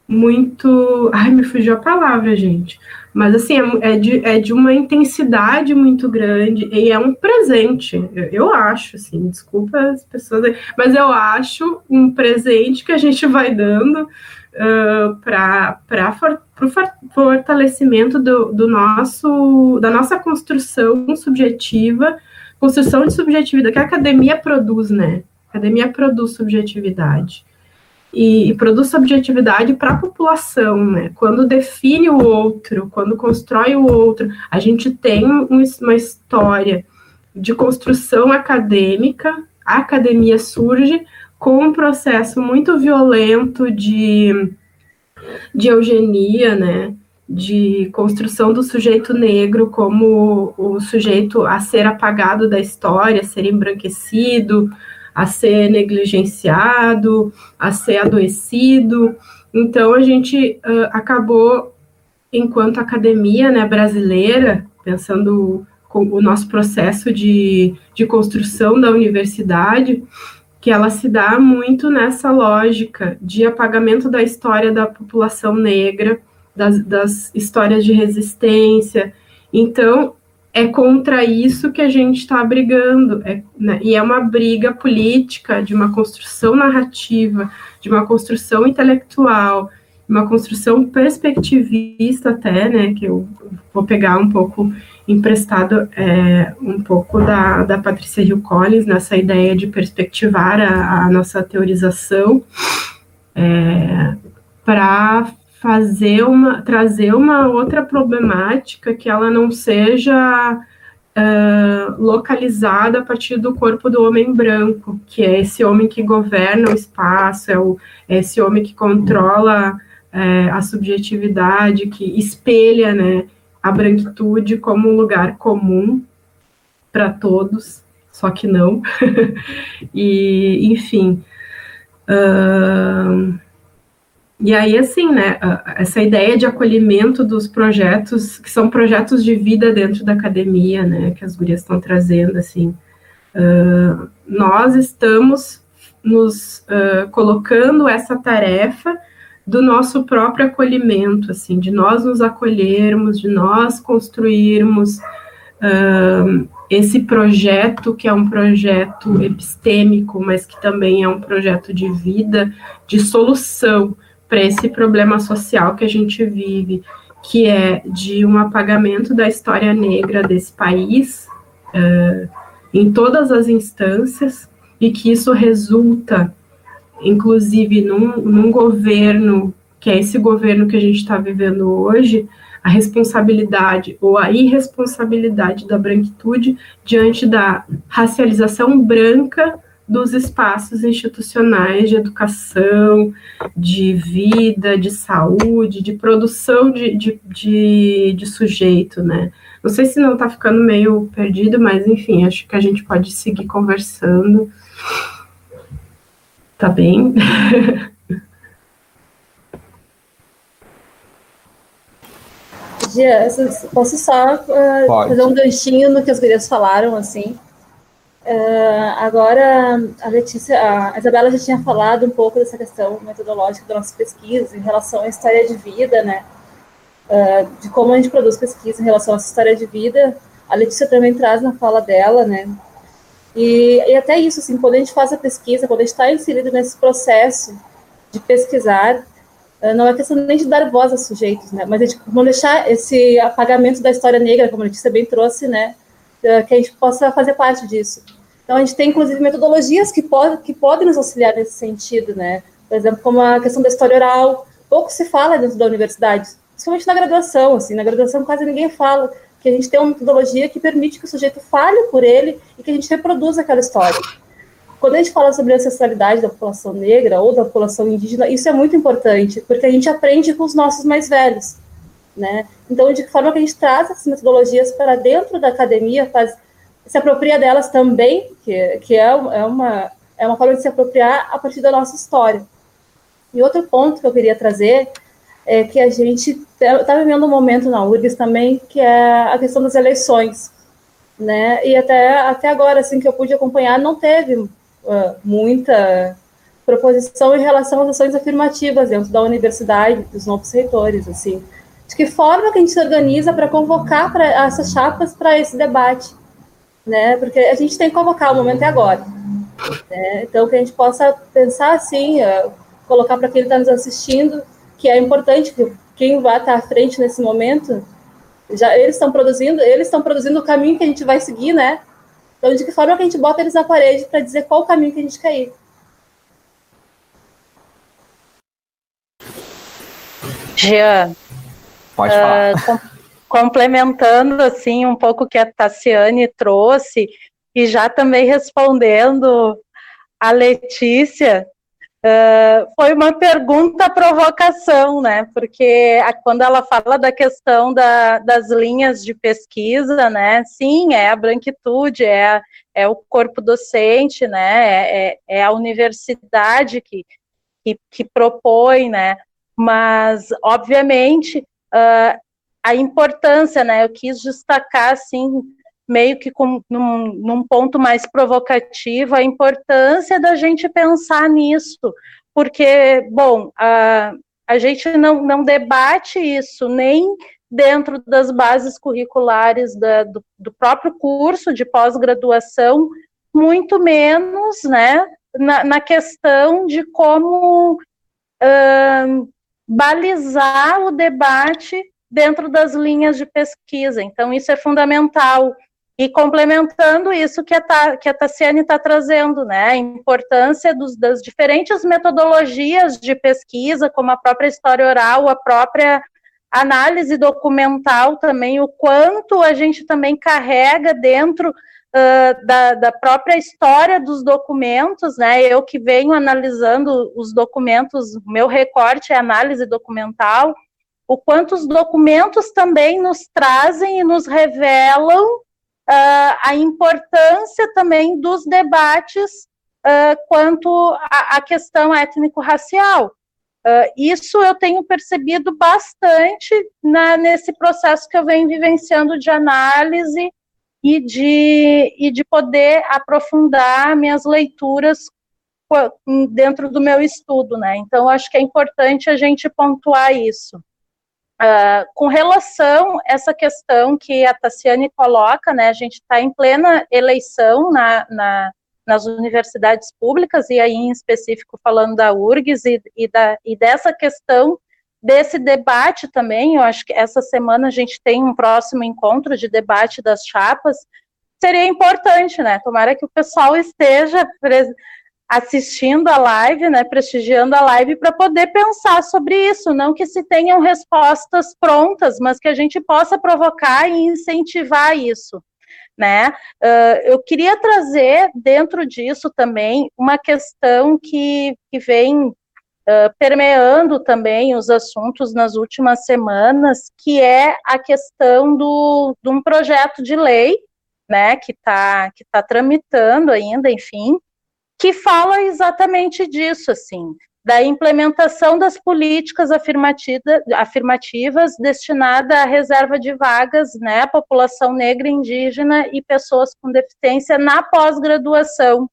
muito. Ai, me fugiu a palavra, gente. Mas, assim, é, é, de, é de uma intensidade muito grande e é um presente, eu, eu acho, assim, desculpa as pessoas, mas eu acho um presente que a gente vai dando para o fortalecimento do, do, nosso, da nossa construção subjetiva, construção de subjetividade, que a academia produz, né? A academia produz subjetividade. E, e produz subjetividade para a população, né? Quando define o outro, quando constrói o outro, a gente tem um, uma história de construção acadêmica, a academia surge com um processo muito violento de, de eugenia, né? de construção do sujeito negro como o sujeito a ser apagado da história, a ser embranquecido, a ser negligenciado, a ser adoecido. Então a gente uh, acabou, enquanto academia né, brasileira, pensando com o nosso processo de, de construção da universidade, que ela se dá muito nessa lógica de apagamento da história da população negra, das, das histórias de resistência. Então, é contra isso que a gente está brigando, é, né, e é uma briga política de uma construção narrativa, de uma construção intelectual, uma construção perspectivista até, né, que eu vou pegar um pouco emprestado é, um pouco da, da Patrícia Hill Collins nessa ideia de perspectivar a, a nossa teorização é, para fazer uma trazer uma outra problemática que ela não seja uh, localizada a partir do corpo do homem branco, que é esse homem que governa o espaço, é, o, é esse homem que controla é, a subjetividade, que espelha, né, a branquitude como um lugar comum para todos, só que não. e, enfim. Uh, e aí, assim, né, essa ideia de acolhimento dos projetos, que são projetos de vida dentro da academia, né, que as gurias estão trazendo, assim, uh, nós estamos nos uh, colocando essa tarefa do nosso próprio acolhimento, assim, de nós nos acolhermos, de nós construirmos esse projeto, que é um projeto epistêmico, mas que também é um projeto de vida, de solução para esse problema social que a gente vive, que é de um apagamento da história negra desse país uh, em todas as instâncias, e que isso resulta, inclusive, num, num governo, que é esse governo que a gente está vivendo hoje, a responsabilidade ou a irresponsabilidade da branquitude diante da racialização branca dos espaços institucionais de educação, de vida, de saúde, de produção de, de, de, de sujeito, né? Não sei se não está ficando meio perdido, mas enfim, acho que a gente pode seguir conversando. Tá bem? Gia, posso só uh, fazer um ganchinho no que as gurias falaram, assim. Uh, agora, a Letícia, a Isabela já tinha falado um pouco dessa questão metodológica da nossa pesquisa em relação à história de vida, né? Uh, de como a gente produz pesquisa em relação à história de vida. A Letícia também traz na fala dela, né? E, e até isso, assim, quando a gente faz a pesquisa, quando a gente está inserido nesse processo de pesquisar, ah, não é questão nem de dar voz a sujeitos, né, mas é de não deixar esse apagamento da história negra, como a Letícia bem trouxe, né, ah, que a gente possa fazer parte disso. Então, a gente tem, inclusive, metodologias que, pode, que podem nos auxiliar nesse sentido, né, por exemplo, como a questão da história oral, pouco se fala dentro da universidade, principalmente na graduação, assim, na graduação quase ninguém fala, que a gente tem uma metodologia que permite que o sujeito fale por ele e que a gente reproduza aquela história. Quando a gente fala sobre a ancestralidade da população negra ou da população indígena, isso é muito importante, porque a gente aprende com os nossos mais velhos, né? Então, de que forma que a gente traz essas metodologias para dentro da academia, faz, se apropria delas também, que, que é, é, uma, é uma forma de se apropriar a partir da nossa história. E outro ponto que eu queria trazer é que a gente está vivendo um momento na URGS também, que é a questão das eleições, né? E até, até agora, assim, que eu pude acompanhar, não teve uh, muita proposição em relação às ações afirmativas dentro da universidade, dos novos reitores, assim. De que forma que a gente se organiza para convocar para essas chapas para esse debate, né? Porque a gente tem que convocar, o momento é agora. Né? Então, que a gente possa pensar assim, uh, colocar para quem está nos assistindo, que é importante que quem vai estar à frente nesse momento, já eles estão produzindo, eles estão produzindo o caminho que a gente vai seguir, né? Então, de que forma que a gente bota eles na parede para dizer qual o caminho que a gente quer ir? Jean, Pode falar. Uh, com, complementando assim um pouco o que a Tassiane trouxe e já também respondendo a Letícia, Uh, foi uma pergunta provocação, né? Porque a, quando ela fala da questão da, das linhas de pesquisa, né? Sim, é a branquitude, é, é o corpo docente, né? É, é, é a universidade que, que, que, propõe, né? Mas, obviamente, uh, a importância, né? Eu quis destacar, assim, meio que com, num, num ponto mais provocativo, a importância da gente pensar nisso, porque, bom, a, a gente não, não debate isso nem dentro das bases curriculares da, do, do próprio curso de pós-graduação, muito menos, né, na, na questão de como uh, balizar o debate dentro das linhas de pesquisa. Então, isso é fundamental. E complementando isso que a, que a Tassiane está trazendo, né, a importância dos, das diferentes metodologias de pesquisa, como a própria história oral, a própria análise documental também, o quanto a gente também carrega dentro uh, da, da própria história dos documentos, né, eu que venho analisando os documentos, meu recorte é análise documental, o quanto os documentos também nos trazem e nos revelam uh, a importância também dos debates uh, quanto à, questão étnico-racial. Uh, isso eu tenho percebido bastante na, nesse processo que eu venho vivenciando de análise e de, e de poder aprofundar minhas leituras dentro do meu estudo, né? Então, acho que é importante a gente pontuar isso. Uh, com relação a essa questão que a Tassiane coloca, né, a gente está em plena eleição na, na, nas universidades públicas, e aí em específico falando da URGS e, e, da, e dessa questão desse debate também, eu acho que essa semana a gente tem um próximo encontro de debate das chapas, seria importante, né, tomara que o pessoal esteja assistindo a live, né, prestigiando a live para poder pensar sobre isso, não que se tenham respostas prontas, mas que a gente possa provocar e incentivar isso, né? Uh, eu queria trazer dentro disso também uma questão que, que vem uh, permeando também os assuntos nas últimas semanas, que é a questão do, de um projeto de lei, né, que está que tá tramitando ainda, enfim, que fala exatamente disso, assim, da implementação das políticas afirmativa, afirmativas destinadas à reserva de vagas, né, população negra, indígena e pessoas com deficiência na pós-graduação.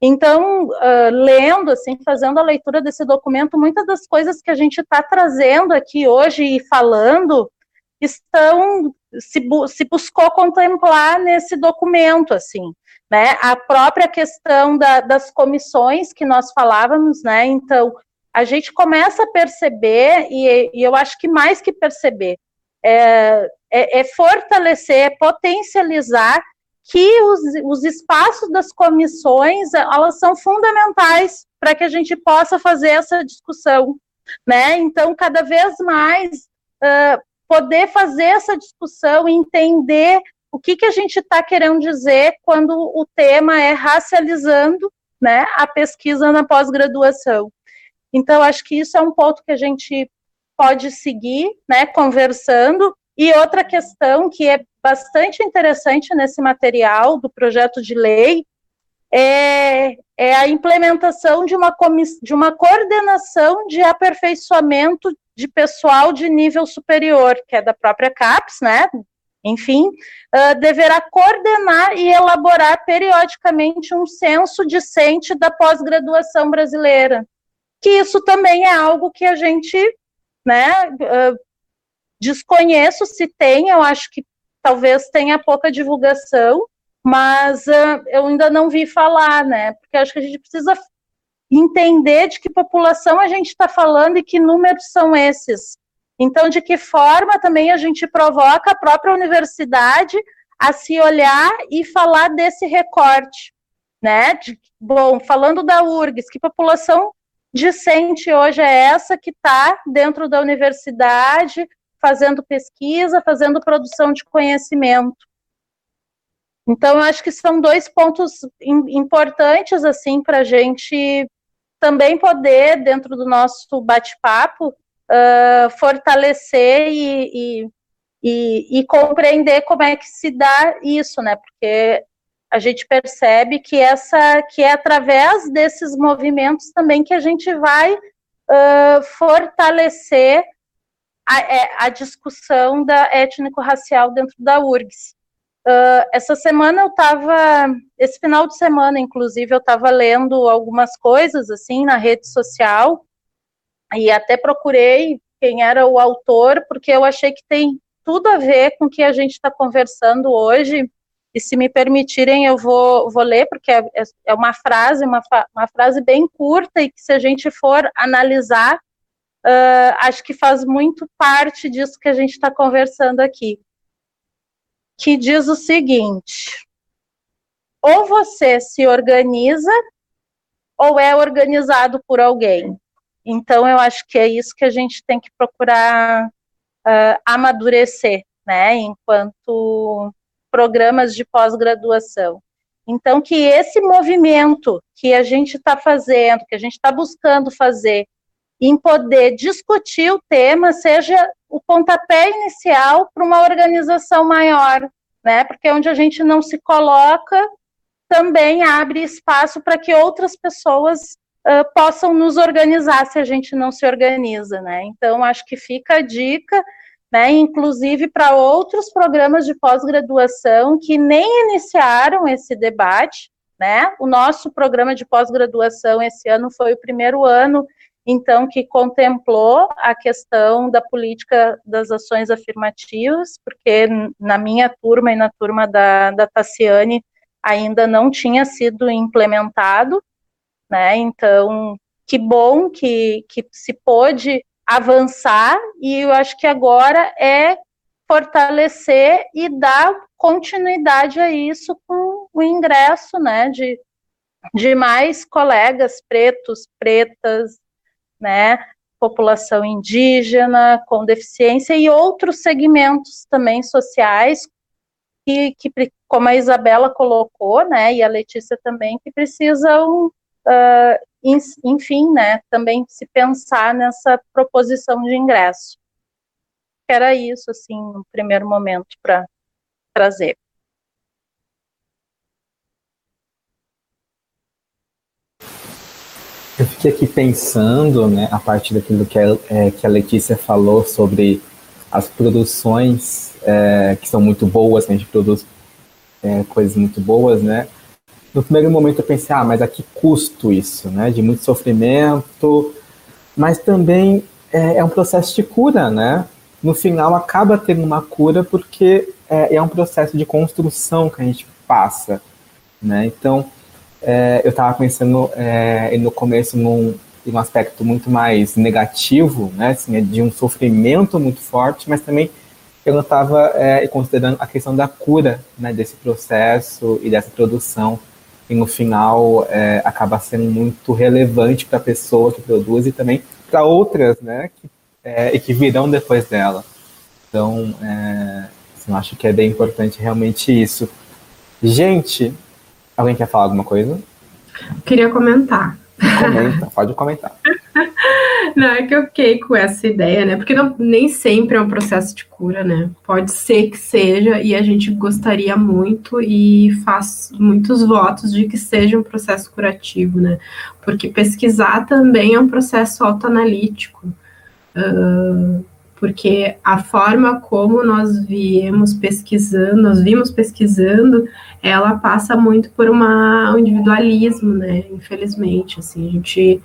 Então, uh, lendo, assim, fazendo a leitura desse documento, muitas das coisas que a gente está trazendo aqui hoje e falando estão se, se buscou contemplar nesse documento, assim né? A própria questão da, das comissões que nós falávamos, né? Então, a gente começa a perceber, e, e eu acho que mais que perceber, é, é, é fortalecer, é potencializar que os, os espaços das comissões, elas são fundamentais para que a gente possa fazer essa discussão, né? Então, cada vez mais uh, poder fazer essa discussão, entender o que, que a gente está querendo dizer quando o tema é racializando né, a pesquisa na pós-graduação. Então, acho que isso é um ponto que a gente pode seguir, né, conversando. E outra questão que é bastante interessante nesse material do projeto de lei é, é a implementação de uma, de uma coordenação de aperfeiçoamento de pessoal de nível superior, que é da própria CAPES, né, enfim, uh, deverá coordenar e elaborar periodicamente um censo discente da pós-graduação brasileira. Que isso também é algo que a gente, né, uh, desconheço se tem, eu acho que talvez tenha pouca divulgação, mas uh, eu ainda não vi falar, né, porque acho que a gente precisa entender de que população a gente está falando e que números são esses. Então, de que forma também a gente provoca a própria universidade a se olhar e falar desse recorte, né? De, bom, falando da URGS, que população discente hoje é essa que está dentro da universidade, fazendo pesquisa, fazendo produção de conhecimento. Então, eu acho que são dois pontos importantes, assim, para a gente também poder, dentro do nosso bate-papo, uh, fortalecer e, e, e, e, compreender como é que se dá isso, né? Porque a gente percebe que essa que é através desses movimentos também que a gente vai uh, fortalecer a, é, a, discussão da étnico-racial dentro da URGS. Uh, essa semana eu estava, esse final de semana, inclusive, eu estava lendo algumas coisas assim na rede social e até procurei quem era o autor, porque eu achei que tem tudo a ver com o que a gente está conversando hoje. E se me permitirem, eu vou, vou ler, porque é, é uma frase, uma, uma frase bem curta, e que se a gente for analisar, uh, acho que faz muito parte disso que a gente está conversando aqui. Que diz o seguinte: ou você se organiza, ou é organizado por alguém. Então, eu acho que é isso que a gente tem que procurar uh, amadurecer, né, enquanto programas de pós-graduação. Então, que esse movimento que a gente está fazendo, que a gente está buscando fazer, em poder discutir o tema, seja o pontapé inicial para uma organização maior, né? Porque onde a gente não se coloca, também abre espaço para que outras pessoas possam nos organizar se a gente não se organiza, né? Então, acho que fica a dica, né, inclusive para outros programas de pós-graduação que nem iniciaram esse debate, né? O nosso programa de pós-graduação esse ano foi o primeiro ano então que contemplou a questão da política das ações afirmativas, porque na minha turma e na turma da, da Tassiane ainda não tinha sido implementado, né? Então, que bom que, que se pôde avançar, e eu acho que agora é fortalecer e dar continuidade a isso com o ingresso, né, de, de mais colegas pretos, pretas, né, população indígena com deficiência e outros segmentos também sociais que, que como a Isabela colocou, né, e a Letícia também, que precisam, uh, enfim, né, também se pensar nessa proposição de ingresso. Era isso, assim, no primeiro momento para trazer. Eu fiquei aqui pensando, né, a partir daquilo que a, é, que a Letícia falou sobre as produções é, que são muito boas, que a gente produz é, coisas muito boas, né? No primeiro momento eu pensei, ah, mas a que custo isso, né? De muito sofrimento, mas também é, é um processo de cura, né? No final acaba tendo uma cura porque é, é um processo de construção que a gente passa, né? Então, é, eu estava pensando é, no começo num, um aspecto muito mais negativo, né? Assim, é de um sofrimento muito forte, mas também eu não estava é, considerando a questão da cura né, desse processo e dessa produção, e no final é, acaba sendo muito relevante para a pessoa que produz e também para outras, né, que, é, e que virão depois dela. Então, é, assim, eu acho que é bem importante realmente isso. Gente, alguém quer falar alguma coisa? Queria comentar. Comenta, pode comentar. Não, é que eu fiquei com essa ideia, né? Porque não, nem sempre é um processo de cura, né? Pode ser que seja, e a gente gostaria muito e faz muitos votos de que seja um processo curativo, né? Porque pesquisar também é um processo autoanalítico. Uh, porque a forma como nós viemos pesquisando, nós vimos pesquisando, ela passa muito por uma, um individualismo, né? Infelizmente, assim, a gente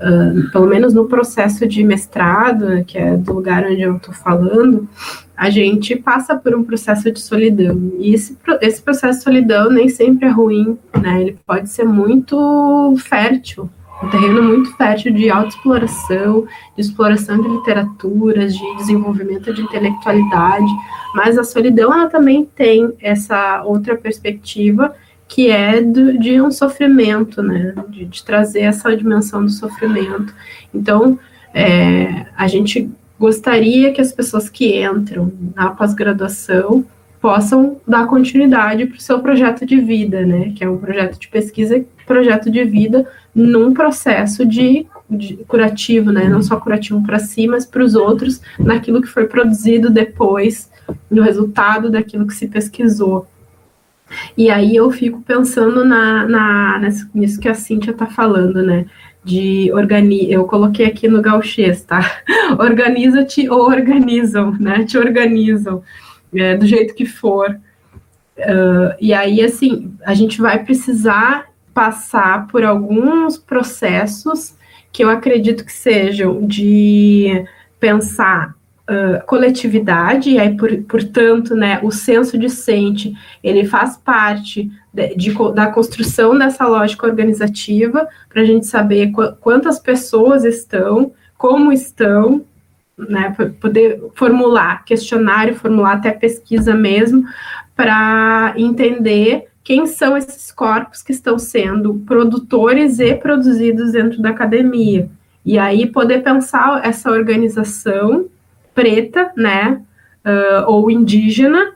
uh, pelo menos no processo de mestrado, que é do lugar onde eu estou falando, a gente passa por um processo de solidão. E esse, esse processo de solidão nem sempre é ruim, né? Ele pode ser muito fértil, um terreno muito fértil de autoexploração, de exploração de literaturas, de desenvolvimento de intelectualidade, mas a solidão ela também tem essa outra perspectiva que é do, de um sofrimento, né? De, de, trazer essa dimensão do sofrimento. Então, é, a gente gostaria que as pessoas que entram na pós-graduação possam dar continuidade para o seu projeto de vida, né? Que é um projeto de pesquisa e projeto de vida num processo de, de curativo, né? Não só curativo para si, mas para os outros, naquilo que foi produzido depois, no resultado daquilo que se pesquisou. E aí eu fico pensando na, na, nisso que a Cíntia está falando, né? De organi eu coloquei aqui no gauchês, tá? Organiza-te ou organizam, né? Te organizam, é, do jeito que for. Uh, e aí, assim, a gente vai precisar passar por alguns processos que eu acredito que sejam de pensar coletividade, e aí, por, portanto, né, o senso discente, ele faz parte de, de, da construção dessa lógica organizativa, para a gente saber qu quantas pessoas estão, como estão, né, poder formular questionário, formular até pesquisa mesmo, para entender quem são esses corpos que estão sendo produtores e produzidos dentro da academia. E aí poder pensar essa organização preta, né, uh, ou indígena,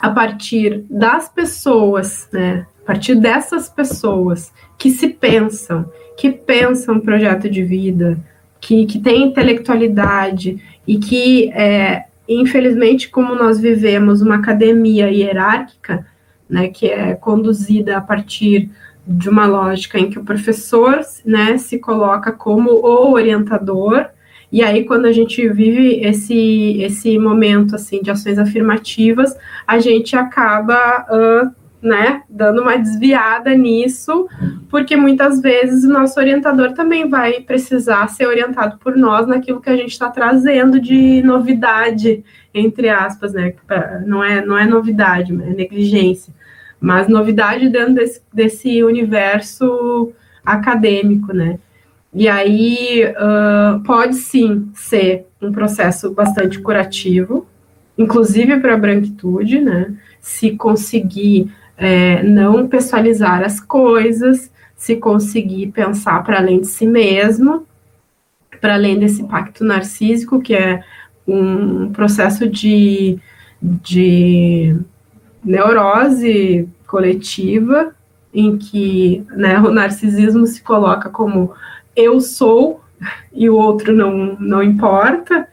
a partir das pessoas, né, a partir dessas pessoas que se pensam, que pensam projeto de vida, que, que têm intelectualidade e que, é, infelizmente, como nós vivemos uma academia hierárquica, né, que é conduzida a partir de uma lógica em que o professor, né, se coloca como o orientador e aí, quando a gente vive esse, esse momento assim de ações afirmativas, a gente acaba uh, né, dando uma desviada nisso, porque muitas vezes o nosso orientador também vai precisar ser orientado por nós naquilo que a gente está trazendo de novidade, entre aspas, né, não é, não é novidade, é negligência, mas novidade dentro desse, desse universo acadêmico, né. E aí uh, pode sim ser um processo bastante curativo, inclusive para a branquitude, né? Se conseguir é, não pessoalizar as coisas, se conseguir pensar para além de si mesmo, para além desse pacto narcísico, que é um processo de, de neurose coletiva, em que né, o narcisismo se coloca como eu sou e o outro não, não importa,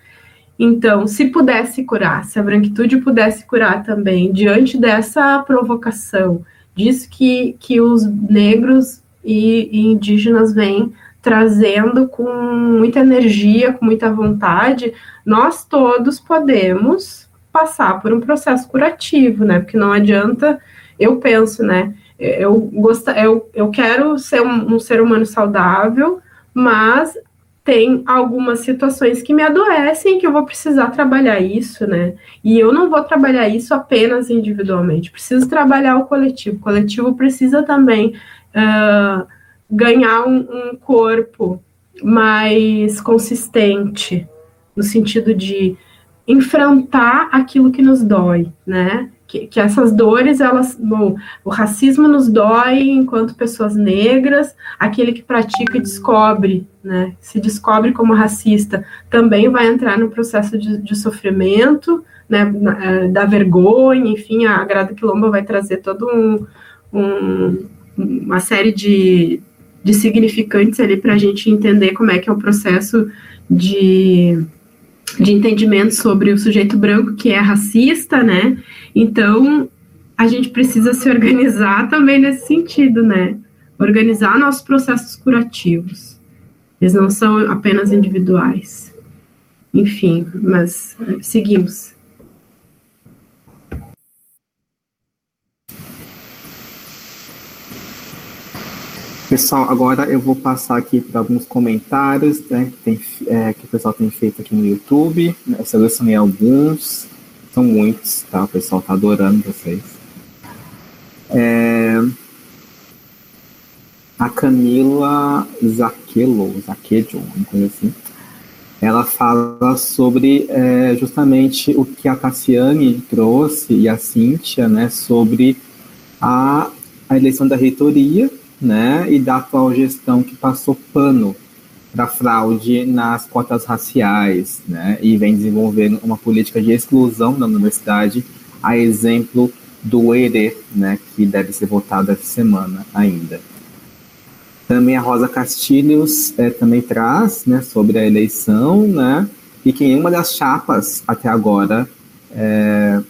então, se pudesse curar, se a branquitude pudesse curar também, diante dessa provocação, disso que, que os negros e, e indígenas vêm trazendo com muita energia, com muita vontade, nós todos podemos passar por um processo curativo, né? Porque não adianta, eu penso, né? Eu, gosto, eu, eu quero ser um, um ser humano saudável, mas tem algumas situações que me adoecem que eu vou precisar trabalhar isso, né? E eu não vou trabalhar isso apenas individualmente, preciso trabalhar o coletivo. O coletivo precisa também uh, ganhar um, um corpo mais consistente, no sentido de enfrentar aquilo que nos dói, né? Que, que, essas dores, elas, bom, o racismo nos dói enquanto pessoas negras, aquele que pratica e descobre, né, se descobre como racista, também vai entrar no processo de, de sofrimento, né, é, da vergonha, enfim, a Grada Quilomba vai trazer todo um, um uma série de, de significantes ali para a gente entender como é que é o processo de de entendimento sobre o sujeito branco que é racista, né? Então, a gente precisa se organizar também nesse sentido, né? Organizar nossos processos curativos. Eles não são apenas individuais. Enfim, mas seguimos. Pessoal, agora eu vou passar aqui para alguns comentários né, que, tem, é, que, o pessoal tem feito aqui no YouTube. Eu selecionei alguns, são muitos, tá? O pessoal tá adorando vocês. É, a Camila Zaquelo, Zaquejo, uma coisa assim, ela fala sobre é, justamente o que a Cassiane trouxe e a Cíntia, né, sobre a, a eleição da reitoria né, e da atual gestão que passou pano para fraude nas cotas raciais, né, e vem desenvolvendo uma política de exclusão na universidade, a exemplo do ERE, né, que deve ser votado essa semana ainda. Também a Rosa Castilhos é, também traz né, sobre a eleição, né, e que em uma das chapas até agora é,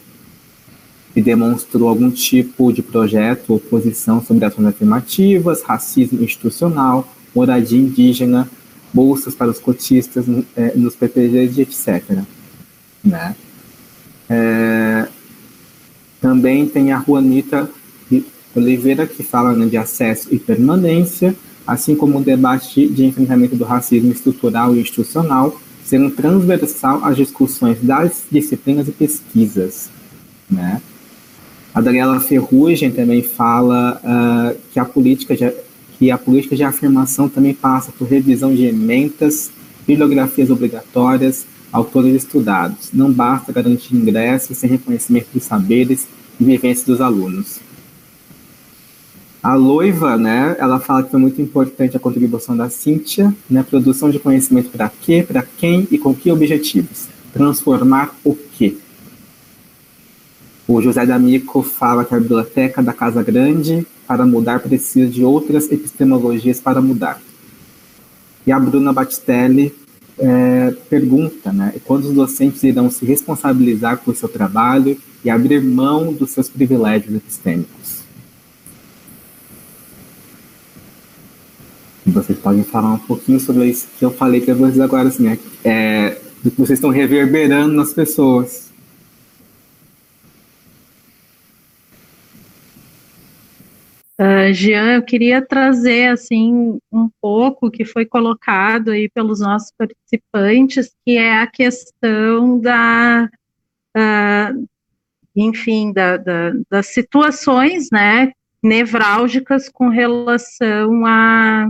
demonstrou algum tipo de projeto ou posição sobre ações afirmativas, racismo institucional, moradia indígena, bolsas para os cotistas é, nos PPGs etc. Né? É, também tem a Juanita Oliveira, que fala né, de acesso e permanência, assim como o debate de enfrentamento do racismo estrutural e institucional, sendo transversal às discussões das disciplinas e pesquisas. Né? A Daniela Ferrugem também fala uh, que, a política que a política de afirmação também passa por revisão de emendas, bibliografias obrigatórias, autores estudados. Não basta garantir ingressos sem reconhecimento dos saberes e vivência dos alunos. A Loiva, né, ela fala que foi muito importante a contribuição da Cíntia, né, produção de conhecimento para quê, para quem e com que objetivos. Transformar o quê? O José D'Amico fala que a biblioteca da Casa Grande, para mudar, precisa de outras epistemologias para mudar. E a Bruna Battistelli é, pergunta né, quando os docentes irão se responsabilizar por seu trabalho e abrir mão dos seus privilégios epistêmicos. Vocês podem falar um pouquinho sobre isso que eu falei para vocês agora, assim, é, é, vocês estão reverberando nas pessoas. Uh, Jean, eu queria trazer assim um pouco que foi colocado aí pelos nossos participantes, que é a questão da, uh, enfim, da, da, das situações, né, nevrálgicas com relação a,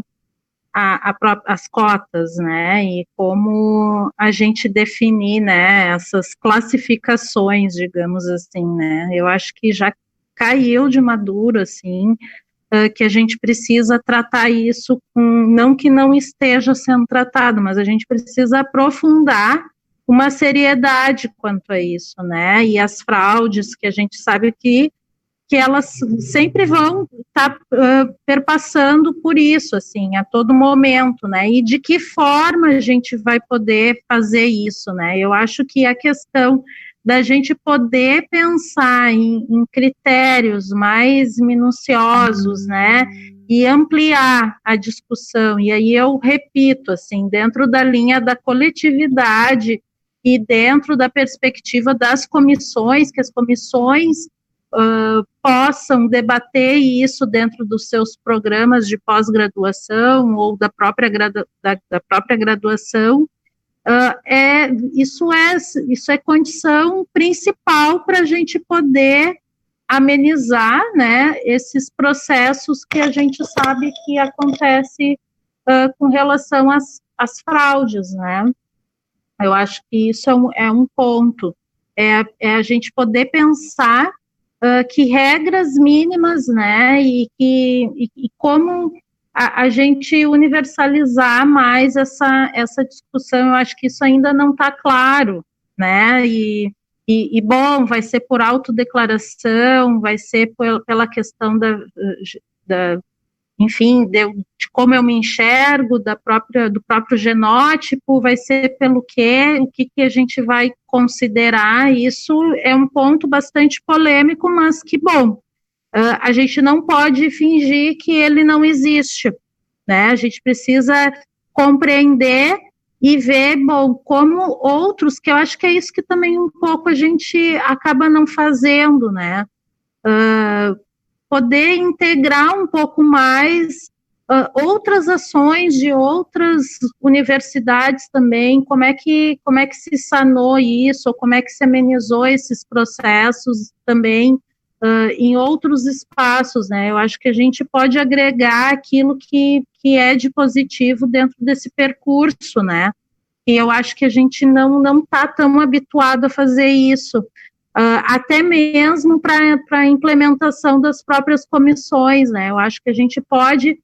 a, a, as cotas, né, e como a gente definir, né, essas classificações, digamos assim, né, eu acho que já caiu de maduro, assim, uh, que a gente precisa tratar isso com, não que não esteja sendo tratado, mas a gente precisa aprofundar uma seriedade quanto a isso, né, e as fraudes que a gente sabe que que elas sempre vão estar tá, uh, perpassando por isso, assim, a todo momento, né? E de que forma a gente vai poder fazer isso, né? Eu acho que a questão da gente poder pensar em, em critérios mais minuciosos, né, e ampliar a discussão. E aí eu repito, assim, dentro da linha da coletividade e dentro da perspectiva das comissões, que as comissões uh, possam debater isso dentro dos seus programas de pós-graduação ou da própria, da, da própria graduação, Uh, é, isso, é, isso é condição principal para a gente poder amenizar né, esses processos que a gente sabe que acontece uh, com relação às, às fraudes, né? Eu acho que isso é um, é um ponto, é, é a gente poder pensar uh, que regras mínimas, né, e, que, e, e como a, a, gente universalizar mais essa, essa discussão. Eu acho que isso ainda não está claro, né? E, e, e, bom, vai ser por autodeclaração, vai ser por, pela questão da, da enfim, de, de, como eu me enxergo, da própria, do próprio genótipo, vai ser pelo quê, o que, que a gente vai considerar, isso é um ponto bastante polêmico, mas que bom, uh, a gente não pode fingir que ele não existe, né? A gente precisa compreender e ver, bom, como outros, que eu acho que é isso que também um pouco a gente acaba não fazendo, né? Uh, poder integrar um pouco mais uh, outras ações de outras universidades também, como é que como é que se sanou isso, como é que se amenizou esses processos também uh, em outros espaços, né? Eu acho que a gente pode agregar aquilo que, que é de positivo dentro desse percurso, né? E eu acho que a gente não não está tão habituado a fazer isso, uh, até mesmo para a implementação das próprias comissões, né? Eu acho que a gente pode uh,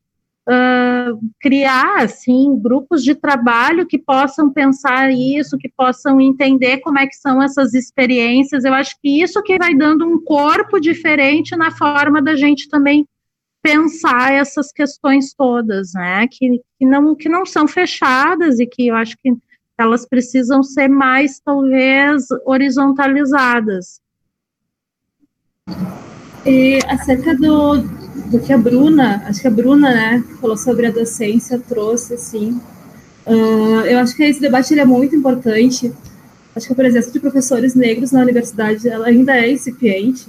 criar assim grupos de trabalho que possam pensar isso, que possam entender como é que são essas experiências. Eu acho que isso que vai dando um corpo diferente na forma da gente também pensar essas questões todas, né? Que, que não que não são fechadas e que eu acho que elas precisam ser mais talvez horizontalizadas. E acerca do, do que a Bruna, acho que a Bruna, né, falou sobre a docência, trouxe, assim, uh, eu acho que esse debate ele é muito importante. Acho que a presença de professores negros na universidade ela ainda é incipiente.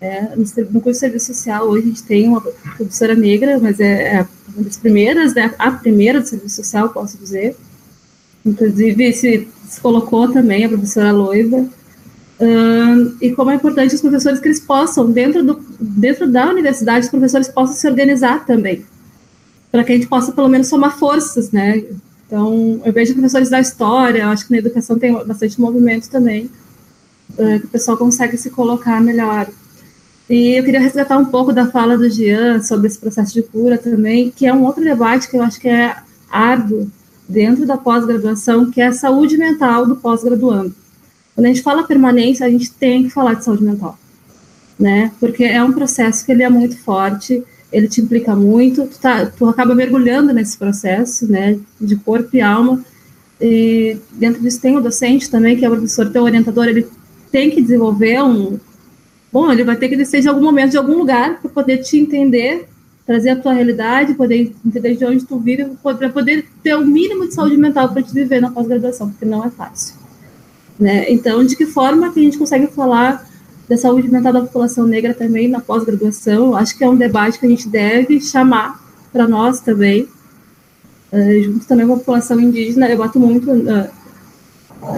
É, no curso de serviço social, hoje a gente tem uma professora negra, mas é, é uma das primeiras, né, a primeira do serviço social, posso dizer. Inclusive, se, se colocou também a professora Loiva. Uh, e como é importante os professores que eles possam, dentro, do, dentro da universidade, os professores possam se organizar também, para que a gente possa pelo menos somar forças, né? Então, eu vejo professores da história, acho que na educação tem bastante movimento também, uh, que o pessoal consegue se colocar melhor. E eu queria resgatar um pouco da fala do Jean sobre esse processo de cura também, que é um outro debate que eu acho que é árduo dentro da pós-graduação, que é a saúde mental do pós-graduando quando a gente fala permanência, a gente tem que falar de saúde mental, né? Porque é um processo que ele é muito forte, ele te implica muito, tu, tá, tu acaba mergulhando nesse processo, né, de corpo e alma, e dentro disso tem o docente também, que é o professor, teu orientador, ele tem que desenvolver um, bom, ele vai ter que descer de algum momento, de algum lugar, para poder te entender, trazer a tua realidade, poder entender de onde tu vive, para poder ter o mínimo de saúde mental para te viver na pós-graduação, porque não é fácil. Né? Então, de que forma que a gente consegue falar da saúde mental da população negra também na pós-graduação. Acho que é um debate que a gente deve chamar para nós também, uh, junto também com a população indígena. Eu bato muito uh,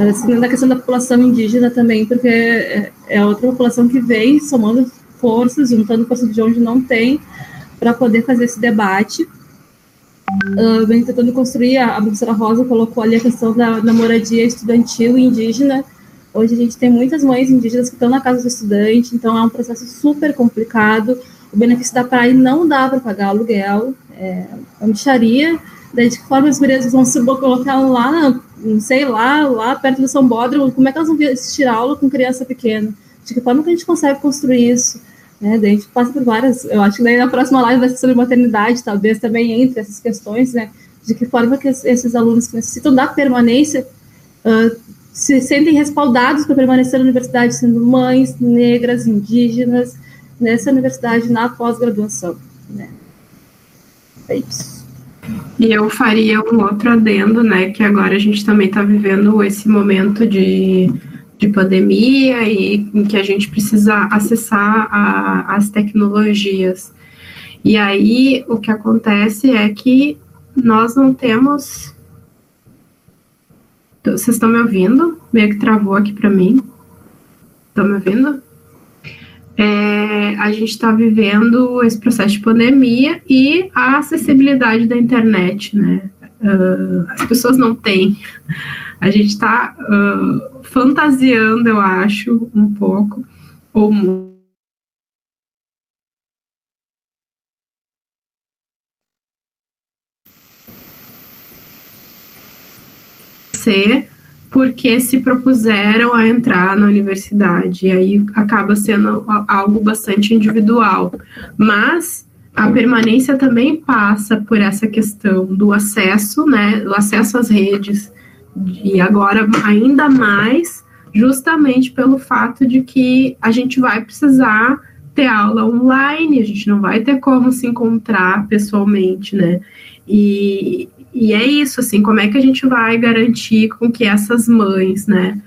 assim, na questão da população indígena também, porque é, é outra população que vem somando forças, juntando forças de onde não tem, para poder fazer esse debate. Uh, vem tentando construir, a, a professora Rosa colocou ali a questão da, da moradia estudantil indígena, Hoje a gente tem muitas mães indígenas que estão na casa do estudante, então é um processo super complicado. O benefício da praia não dá para pagar aluguel, é uma micharia. Daí, de que forma as mulheres vão se colocar lá, não sei lá, lá perto do São Bódromo, como é que elas vão assistir aula com criança pequena? De que forma que a gente consegue construir isso? Né? Daí a gente passa por várias, eu acho que daí na próxima live vai ser sobre maternidade, talvez também entre essas questões, né? De que forma que esses alunos que necessitam da permanência uh, se sentem respaldados para permanecer na universidade, sendo mães negras, indígenas, nessa universidade na pós-graduação. Né? É isso. E eu faria um outro adendo, né, que agora a gente também está vivendo esse momento de, de pandemia e em que a gente precisa acessar a, as tecnologias. E aí o que acontece é que nós não temos vocês estão me ouvindo? Meio que travou aqui para mim. Estão me ouvindo? É, a gente está vivendo esse processo de pandemia e a acessibilidade da internet, né? Uh, as pessoas não têm. A gente está uh, fantasiando, eu acho, um pouco, ou ser porque se propuseram a entrar na universidade, e aí acaba sendo algo bastante individual. Mas a permanência também passa por essa questão do acesso, né, do acesso às redes, e agora ainda mais, justamente pelo fato de que a gente vai precisar ter aula online, a gente não vai ter como se encontrar pessoalmente, né? E, e é isso, assim, como é que a gente vai garantir com que essas mães, né,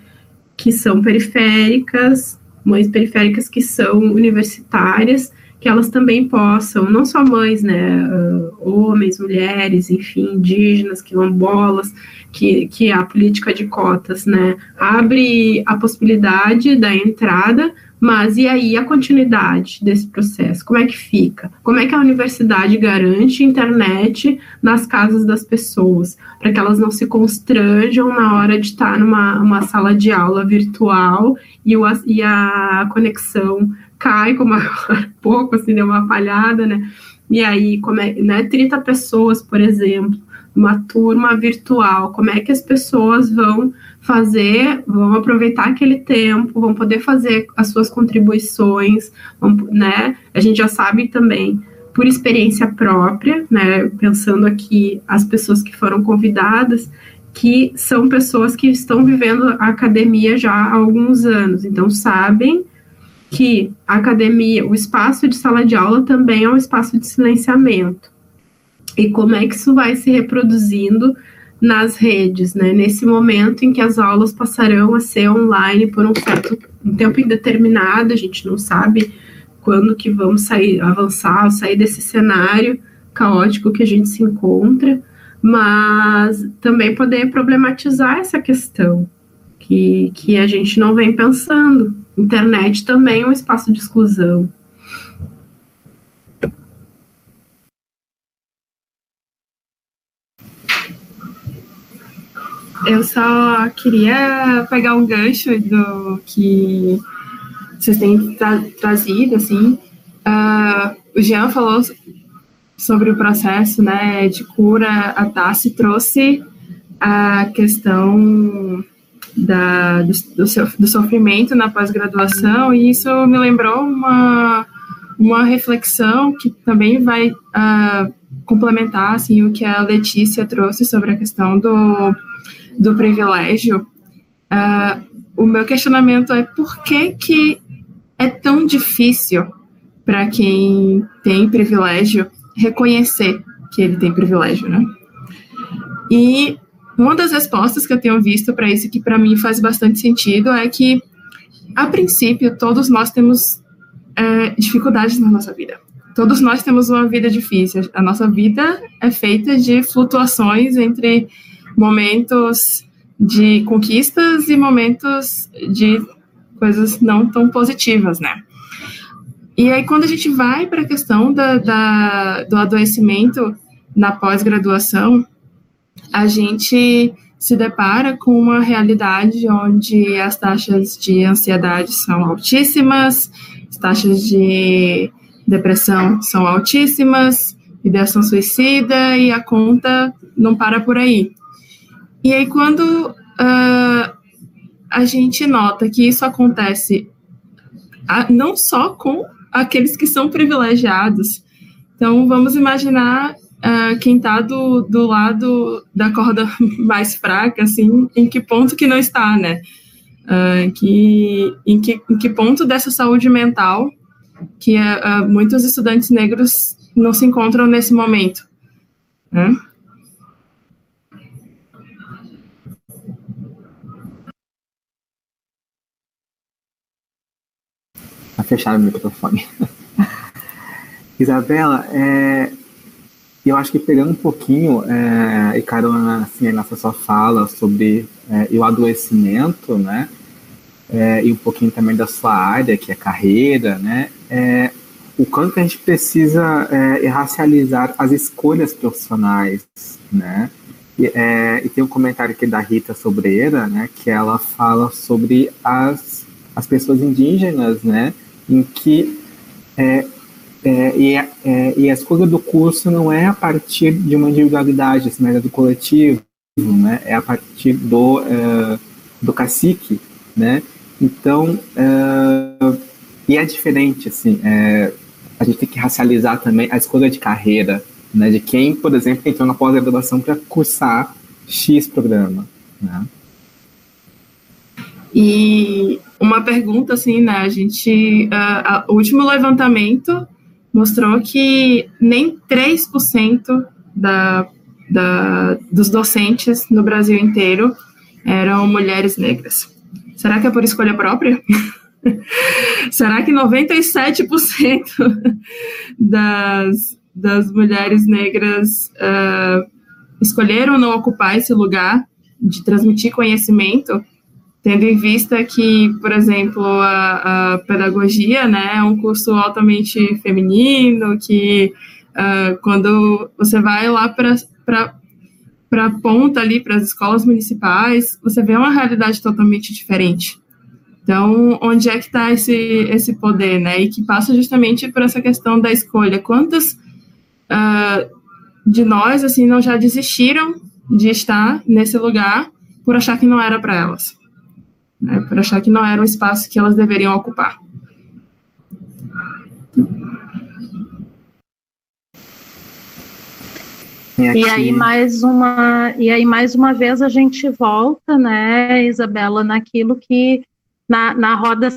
que são periféricas, mães periféricas que são universitárias, que elas também possam, não só mães, né, uh, homens, mulheres, enfim, indígenas, quilombolas, que, que a política de cotas, né, abre a possibilidade da entrada, mas e aí a continuidade desse processo? Como é que fica? Como é que a universidade garante internet nas casas das pessoas, para que elas não se constranjam na hora de estar numa uma sala de aula virtual e, o, e a conexão cai, como agora pouco, assim, deu uma falhada, né? E aí, como é, né, 30 pessoas, por exemplo, uma turma virtual, como é que as pessoas vão fazer, vão aproveitar aquele tempo, vão poder fazer as suas contribuições, vão, né? A gente já sabe também por experiência própria, né? Pensando aqui as pessoas que foram convidadas, que são pessoas que estão vivendo a academia já há alguns anos, então sabem que a academia, o espaço de sala de aula também é um espaço de silenciamento. E como é que isso vai se reproduzindo nas redes, né? Nesse momento em que as aulas passarão a ser online por um certo um tempo indeterminado, a gente não sabe quando que vamos sair, avançar, sair desse cenário caótico que a gente se encontra, mas também poder problematizar essa questão que, que a gente não vem pensando. Internet também é um espaço de exclusão. Eu só queria pegar um gancho do que vocês têm tra trazido, assim. Uh, o Jean falou sobre o processo né, de cura, a Tassi trouxe a questão da, do, do, sofrimento na pós-graduação, e isso me lembrou uma, uma reflexão que também vai uh, complementar assim, o que a Letícia trouxe sobre a questão do do privilégio, uh, o meu questionamento é por que, que é tão difícil para quem tem privilégio reconhecer que ele tem privilégio, né? E uma das respostas que eu tenho visto para isso, que para mim faz bastante sentido, é que a princípio, todos nós temos é, dificuldades na nossa vida. Todos nós temos uma vida difícil. A nossa vida é feita de flutuações entre momentos de conquistas e momentos de coisas não tão positivas, né? E aí, quando a gente vai para a questão da, da, do adoecimento na pós-graduação, a gente se depara com uma realidade onde as taxas de ansiedade são altíssimas, as taxas de depressão são altíssimas, ideação suicida e a conta não para por aí. E aí, quando uh, a gente nota que isso acontece a, não só com aqueles que são privilegiados, então vamos imaginar uh, quem está do, do lado da corda mais fraca, assim, em que ponto que não está, né? Uh, que, em, que, em que ponto dessa saúde mental que uh, muitos estudantes negros não se encontram nesse momento. Né? Tá fechado o microfone. Isabela, é, eu acho que pegando um pouquinho, é, e carona assim, nessa sua fala sobre é, o adoecimento, né? É, e um pouquinho também da sua área, que é carreira, né? É, o quanto a gente precisa é, racializar as escolhas profissionais, né? E, é, e, tem um comentário aqui da Rita Sobreira, né? Que ela fala sobre as, as pessoas indígenas, né? Em que é, é, e, é, e a escolha do curso não é a partir de uma individualidade, assim, mas é do coletivo, né? É a partir do, uh, do cacique, né? Então, uh, e é diferente, assim, é, a gente tem que racializar também a escolha de carreira, né? De quem, por exemplo, entrou na pós-graduação para cursar X programa, né? E uma pergunta, assim, né? A gente, uh, o último levantamento mostrou que nem 3% da, da, dos docentes no Brasil inteiro eram mulheres negras. Será que é por escolha própria? Será que 97% das, das mulheres negras uh, escolheram não ocupar esse lugar de transmitir conhecimento tendo em vista que, por exemplo, a, a pedagogia né, é um curso altamente feminino, que uh, quando você vai lá para a ponta ali, para as escolas municipais, você vê uma realidade totalmente diferente. Então, onde é que está esse, esse poder, né? E que passa justamente por essa questão da escolha. Quantas uh, de nós, assim, não já desistiram de estar nesse lugar por achar que não era para elas? Né, por achar que não era um espaço que elas deveriam ocupar. E aí mais uma e aí mais uma vez a gente volta, né, Isabela, naquilo que na, na roda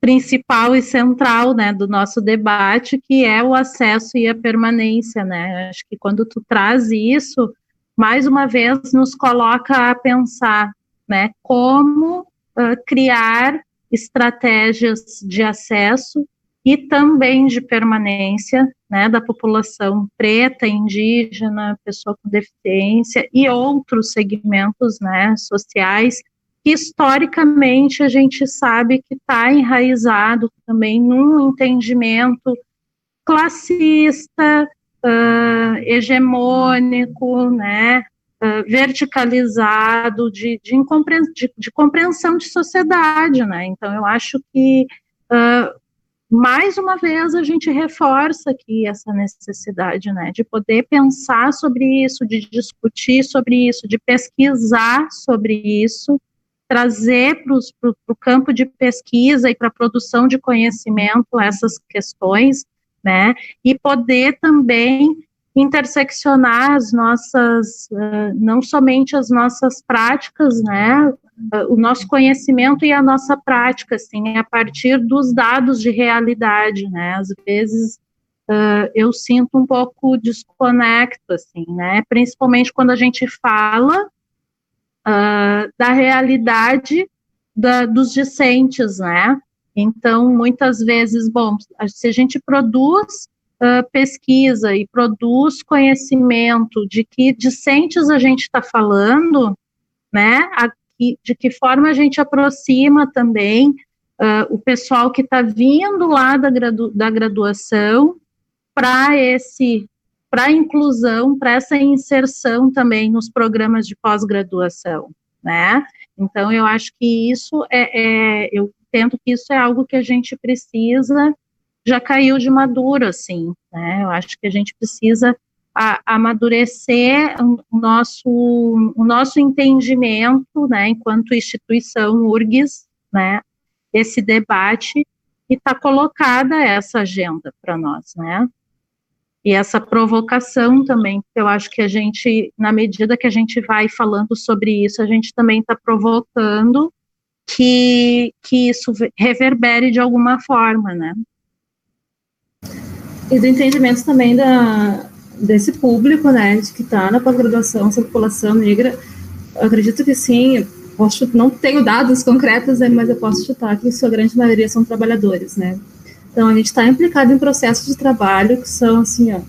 principal e central, né, do nosso debate, que é o acesso e a permanência, né? Acho que quando tu traz isso, mais uma vez nos coloca a pensar, né, como criar estratégias de acesso e também de permanência né, da população preta, indígena, pessoa com deficiência e outros segmentos né, sociais que historicamente a gente sabe que está enraizado também num entendimento classista, uh, hegemônico, né, uh, verticalizado de, de, de, de, compreensão de sociedade, né? Então, eu acho que, uh, mais uma vez, a gente reforça aqui essa necessidade, né? De poder pensar sobre isso, de discutir sobre isso, de pesquisar sobre isso, trazer para o campo de pesquisa e para a produção de conhecimento essas questões, né? E poder também interseccionar as nossas, uh, não somente as nossas práticas, né, uh, o nosso conhecimento e a nossa prática, assim, a partir dos dados de realidade, né, às vezes uh, eu sinto um pouco desconecto, assim, né, principalmente quando a gente fala da realidade da, dos discentes, né? Então, muitas vezes, bom, se a gente produz uh, pesquisa e produz conhecimento de que discentes a gente está falando, né? Aqui, de que forma a gente aproxima também uh, o pessoal que está vindo lá da, gradu da graduação para esse para a inclusão, para essa inserção também nos programas de pós-graduação, né? Então, eu acho que isso é, é, eu tento que isso é algo que a gente precisa, já caiu de maduro, assim, né? Eu acho que a gente precisa a, amadurecer o nosso, o nosso entendimento, né, enquanto instituição URGS, né, esse debate e está colocada essa agenda para nós, né? E essa provocação também, eu acho que a gente, na medida que a gente vai falando sobre isso, a gente também está provocando que, que isso reverbere de alguma forma, né? E do entendimento também da, desse público, né, de que está na pós-graduação, essa população negra, eu acredito que sim, posso, não tenho dados concretos, né, mas eu posso chutar que sua grande maioria são trabalhadores, né. Então, a gente está implicado em processos de trabalho que são, assim, ó,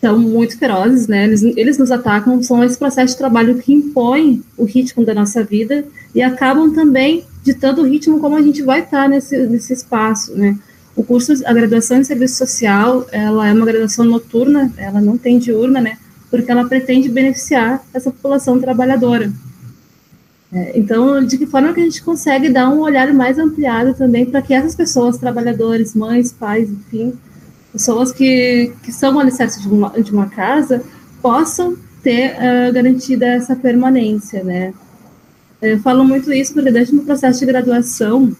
são muito ferozes, né, eles, eles nos atacam, são esse processo de trabalho que impõe o ritmo da nossa vida e acabam também ditando o ritmo como a gente vai estar tá nesse, nesse espaço, né. O curso, a graduação em serviço social, ela é uma graduação noturna, ela não tem diurna, né, porque ela pretende beneficiar essa população trabalhadora. É, então, de que forma que a gente consegue dar um olhar mais ampliado também para que essas pessoas, trabalhadores, mães, pais, enfim, pessoas que, que são o alicerce de uma, de uma casa, possam ter uh, garantida essa permanência, né? Eu falo muito isso porque desde o processo de graduação,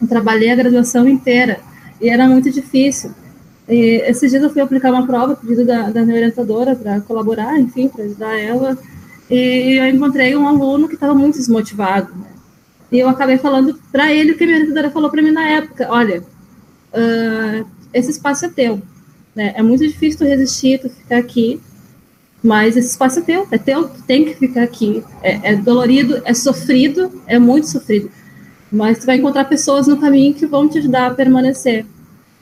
eu trabalhei a graduação inteira e era muito difícil. E esses dias eu fui aplicar uma prova, pedido da, da minha orientadora para colaborar, enfim, para ajudar ela, e eu encontrei um aluno que estava muito desmotivado. Né? E eu acabei falando para ele o que a minha orientadora falou para mim na época: olha, uh, esse espaço é teu. Né? É muito difícil tu resistir, tu ficar aqui, mas esse espaço é teu, é teu, tu tem que ficar aqui. É, é dolorido, é sofrido, é muito sofrido. Mas tu vai encontrar pessoas no caminho que vão te ajudar a permanecer.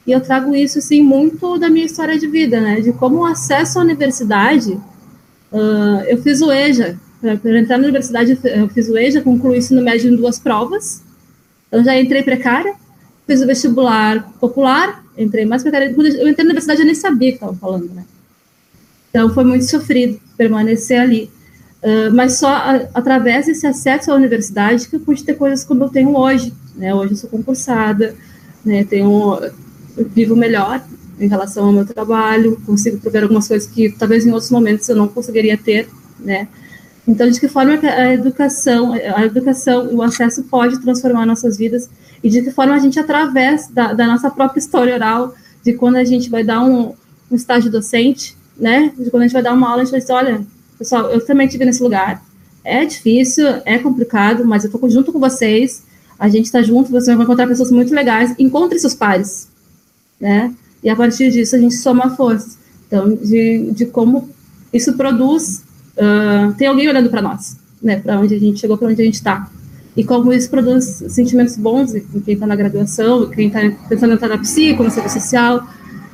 E eu trago isso, assim, muito da minha história de vida, né? De como o acesso à universidade Uh, eu fiz o EJA, para entrar na universidade, eu fiz o EJA, concluí isso no médio em duas provas. Então, já entrei precária, fiz o vestibular popular, entrei mais precária. Quando eu entrei na universidade, eu nem sabia que estava falando, né? Então, foi muito sofrido permanecer ali. Uh, mas só a, através desse acesso à universidade que eu pude ter coisas como eu tenho hoje. Né? Hoje eu sou concursada, né? tenho, vivo melhor, em relação ao meu trabalho, consigo prover algumas coisas que talvez em outros momentos eu não conseguiria ter, né? Então, de que forma a educação, a educação, o acesso pode transformar nossas vidas e de que forma a gente, através da, da nossa própria história oral, de quando a gente vai dar um, um estágio docente, né? De quando a gente vai dar uma aula, a gente vai dizer, olha, pessoal, eu também estive nesse lugar. É difícil, é complicado, mas eu estou junto com vocês, a gente está junto, você vai encontrar pessoas muito legais, encontre seus pares, né? e a partir disso a gente soma forças. Então, de, de como isso produz, uh, tem alguém olhando para nós, né, para onde a gente chegou, para onde a gente está. E como isso produz sentimentos bons em quem está na graduação, quem está pensando em entrar na psico, no serviço social,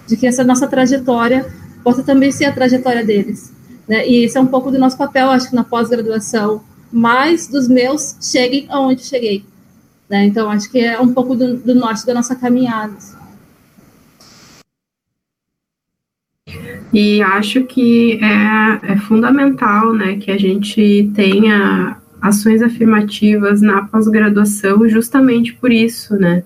de que essa nossa trajetória possa também ser a trajetória deles. Né? E esse é um pouco do nosso papel, acho que na pós-graduação, mais dos meus cheguem aonde cheguei. Né? Então, acho que é um pouco do, do norte da nossa caminhada. E acho que é, é fundamental né, que a gente tenha ações afirmativas na pós-graduação justamente por isso, né?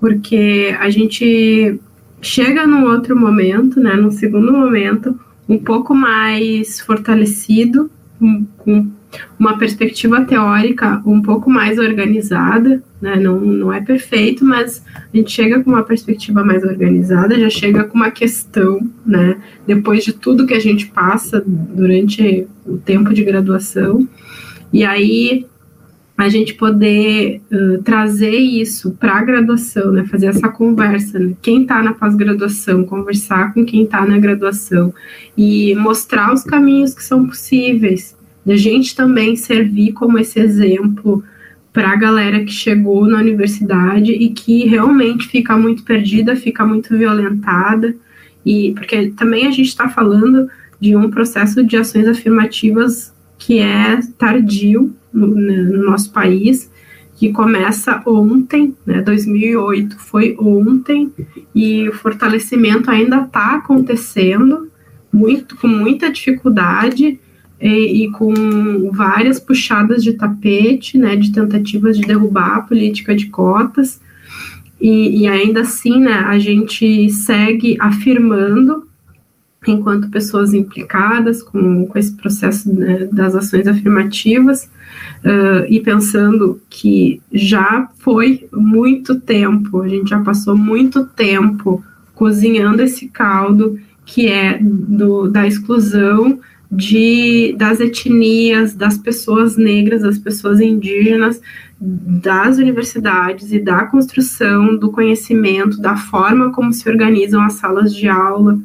Porque a gente chega num outro momento, né, num segundo momento, um pouco mais fortalecido, com, com uma perspectiva teórica um pouco mais organizada, né? Não, não é perfeito, mas a gente chega com uma perspectiva mais organizada, já chega com uma questão, né? Depois de tudo que a gente passa durante o tempo de graduação, e aí a gente poder uh, trazer isso para a graduação, né? Fazer essa conversa, né? quem está na pós-graduação, conversar com quem está na graduação e mostrar os caminhos que são possíveis, da gente também servir como esse exemplo para a galera que chegou na universidade e que realmente fica muito perdida, fica muito violentada, e porque também a gente está falando de um processo de ações afirmativas que é tardio no, no nosso país, que começa ontem, né, 2008 foi ontem, e o fortalecimento ainda está acontecendo, muito, com muita dificuldade, e, e, com várias puxadas de tapete, né, de tentativas de derrubar a política de cotas, e, e ainda assim, né, a gente segue afirmando, enquanto pessoas implicadas com, com esse processo né, das ações afirmativas, uh, e pensando que já foi muito tempo, a gente já passou muito tempo cozinhando esse caldo que é do, da exclusão de, das etnias, das pessoas negras, das pessoas indígenas, das universidades e da construção do conhecimento, da forma como se organizam as salas de aula.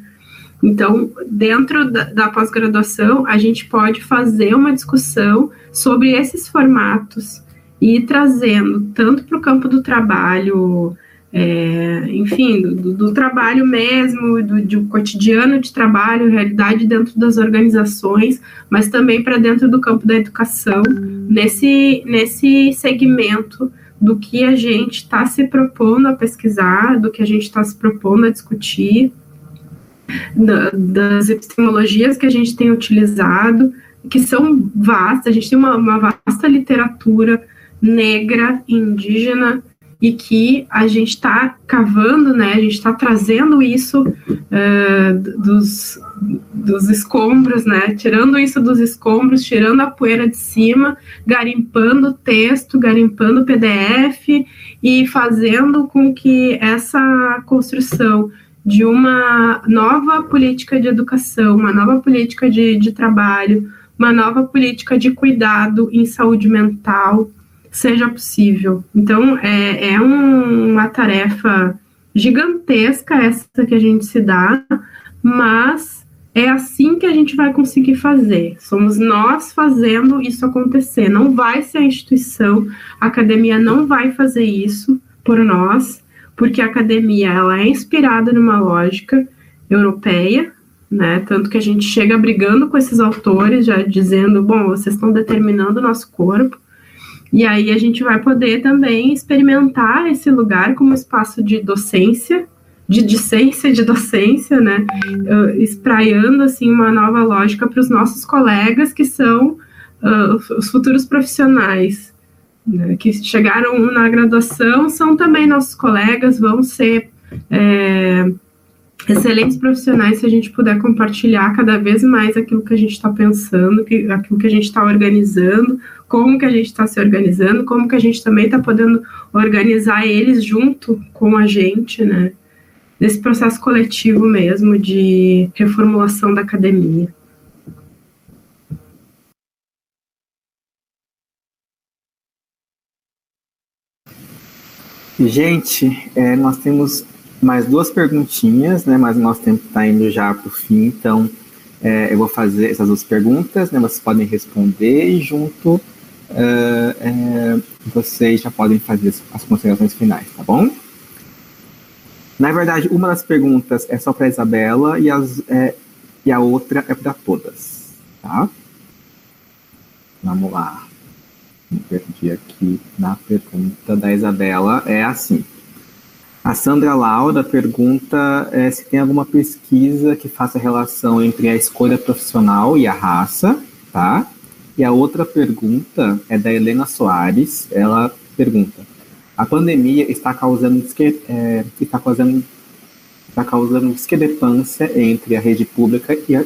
Então, dentro da, da pós-graduação, a gente pode fazer uma discussão sobre esses formatos e trazendo tanto para o campo do trabalho é, enfim, do, do, trabalho mesmo, do, do, cotidiano de trabalho, realidade dentro das organizações, mas também para dentro do campo da educação, nesse, nesse segmento do que a gente está se propondo a pesquisar, do que a gente está se propondo a discutir, da, das epistemologias que a gente tem utilizado, que são vastas, a gente tem uma, uma vasta literatura negra, indígena, e que a gente está cavando, né, a gente está trazendo isso uh, dos, dos escombros, né, tirando isso dos escombros, tirando a poeira de cima, garimpando texto, garimpando PDF e fazendo com que essa construção de uma nova política de educação, uma nova política de, de trabalho, uma nova política de cuidado em saúde mental, seja possível. Então, é, é um, uma tarefa gigantesca essa que a gente se dá, mas é assim que a gente vai conseguir fazer. Somos nós fazendo isso acontecer. Não vai ser a instituição, a academia não vai fazer isso por nós, porque a academia ela é inspirada numa lógica europeia, né? Tanto que a gente chega brigando com esses autores, já dizendo, bom, vocês estão determinando o nosso corpo. E aí a gente vai poder também experimentar esse lugar como espaço de docência, de discência, de docência, né? Uh, espraiando assim uma nova lógica para os nossos colegas que são uh, os futuros profissionais né? que chegaram na graduação, são também nossos colegas, vão ser é, excelentes profissionais se a gente puder compartilhar cada vez mais aquilo que a gente está pensando, que, aquilo que a gente está organizando, como que a gente está se organizando, como que a gente também está podendo organizar eles junto com a gente, né? Nesse processo coletivo mesmo de reformulação da academia. Gente, é, nós temos mais duas perguntinhas, né? Mas o nosso tempo está indo já para o fim, então é, eu vou fazer essas duas perguntas, né? Vocês podem responder e junto uh, é, vocês já podem fazer as considerações finais, tá bom? Na verdade, uma das perguntas é só para Isabela e, as, é, e a outra é para todas, tá? Vamos lá. Me perdi aqui na pergunta da Isabela. É assim. A Sandra Laura pergunta é, se tem alguma pesquisa que faça relação entre a escolha profissional e a raça, tá? E a outra pergunta é da Helena Soares. Ela pergunta: a pandemia está causando, é, está causando, está causando discrepância entre a rede pública e a,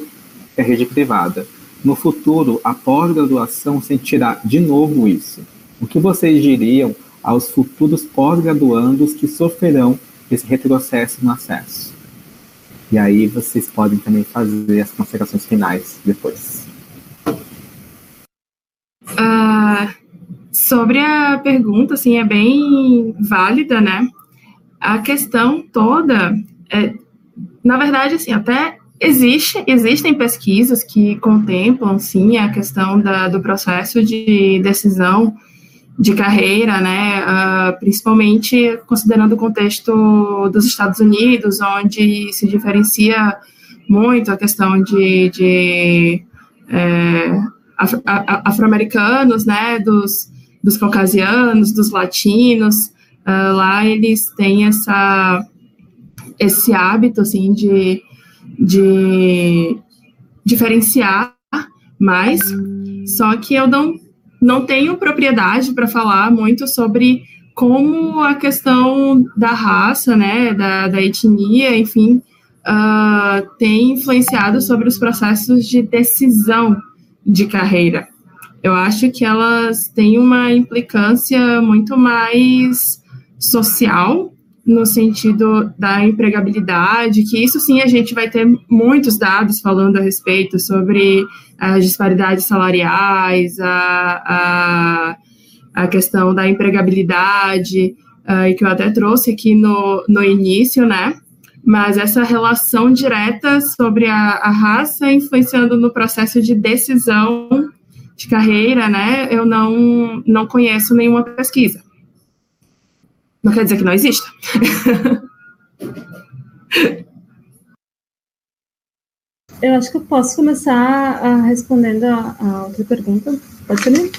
a rede privada. No futuro, a pós-graduação sentirá de novo isso. O que vocês diriam aos futuros pós-graduandos que sofrerão esse retrocesso no acesso? E aí vocês podem também fazer as considerações finais depois. Uh, sobre a pergunta, assim, é bem válida, né? A questão toda, é, na verdade, assim, até existe, existem pesquisas que contemplam, sim, a questão da, do processo de decisão de carreira, né, uh, principalmente considerando o contexto dos Estados Unidos, onde se diferencia muito a questão de, de é, afro-americanos, né, dos, dos caucasianos, dos latinos, uh, lá eles têm essa, esse hábito, assim, de, de diferenciar mais, só que eu não não tenho propriedade para falar muito sobre como a questão da raça, né, da, da etnia, enfim, uh, tem influenciado sobre os processos de decisão de carreira. Eu acho que elas têm uma implicância muito mais social no sentido da empregabilidade, que isso sim a gente vai ter muitos dados falando a respeito sobre as disparidades salariais, a, a, a questão da empregabilidade, uh, e que eu até trouxe aqui no, no início, né? Mas essa relação direta sobre a, a raça influenciando no processo de decisão de carreira, né? Eu não, não conheço nenhuma pesquisa. Não quer dizer que não exista. eu acho que eu posso começar a, respondendo a, a, outra pergunta. Pode ser?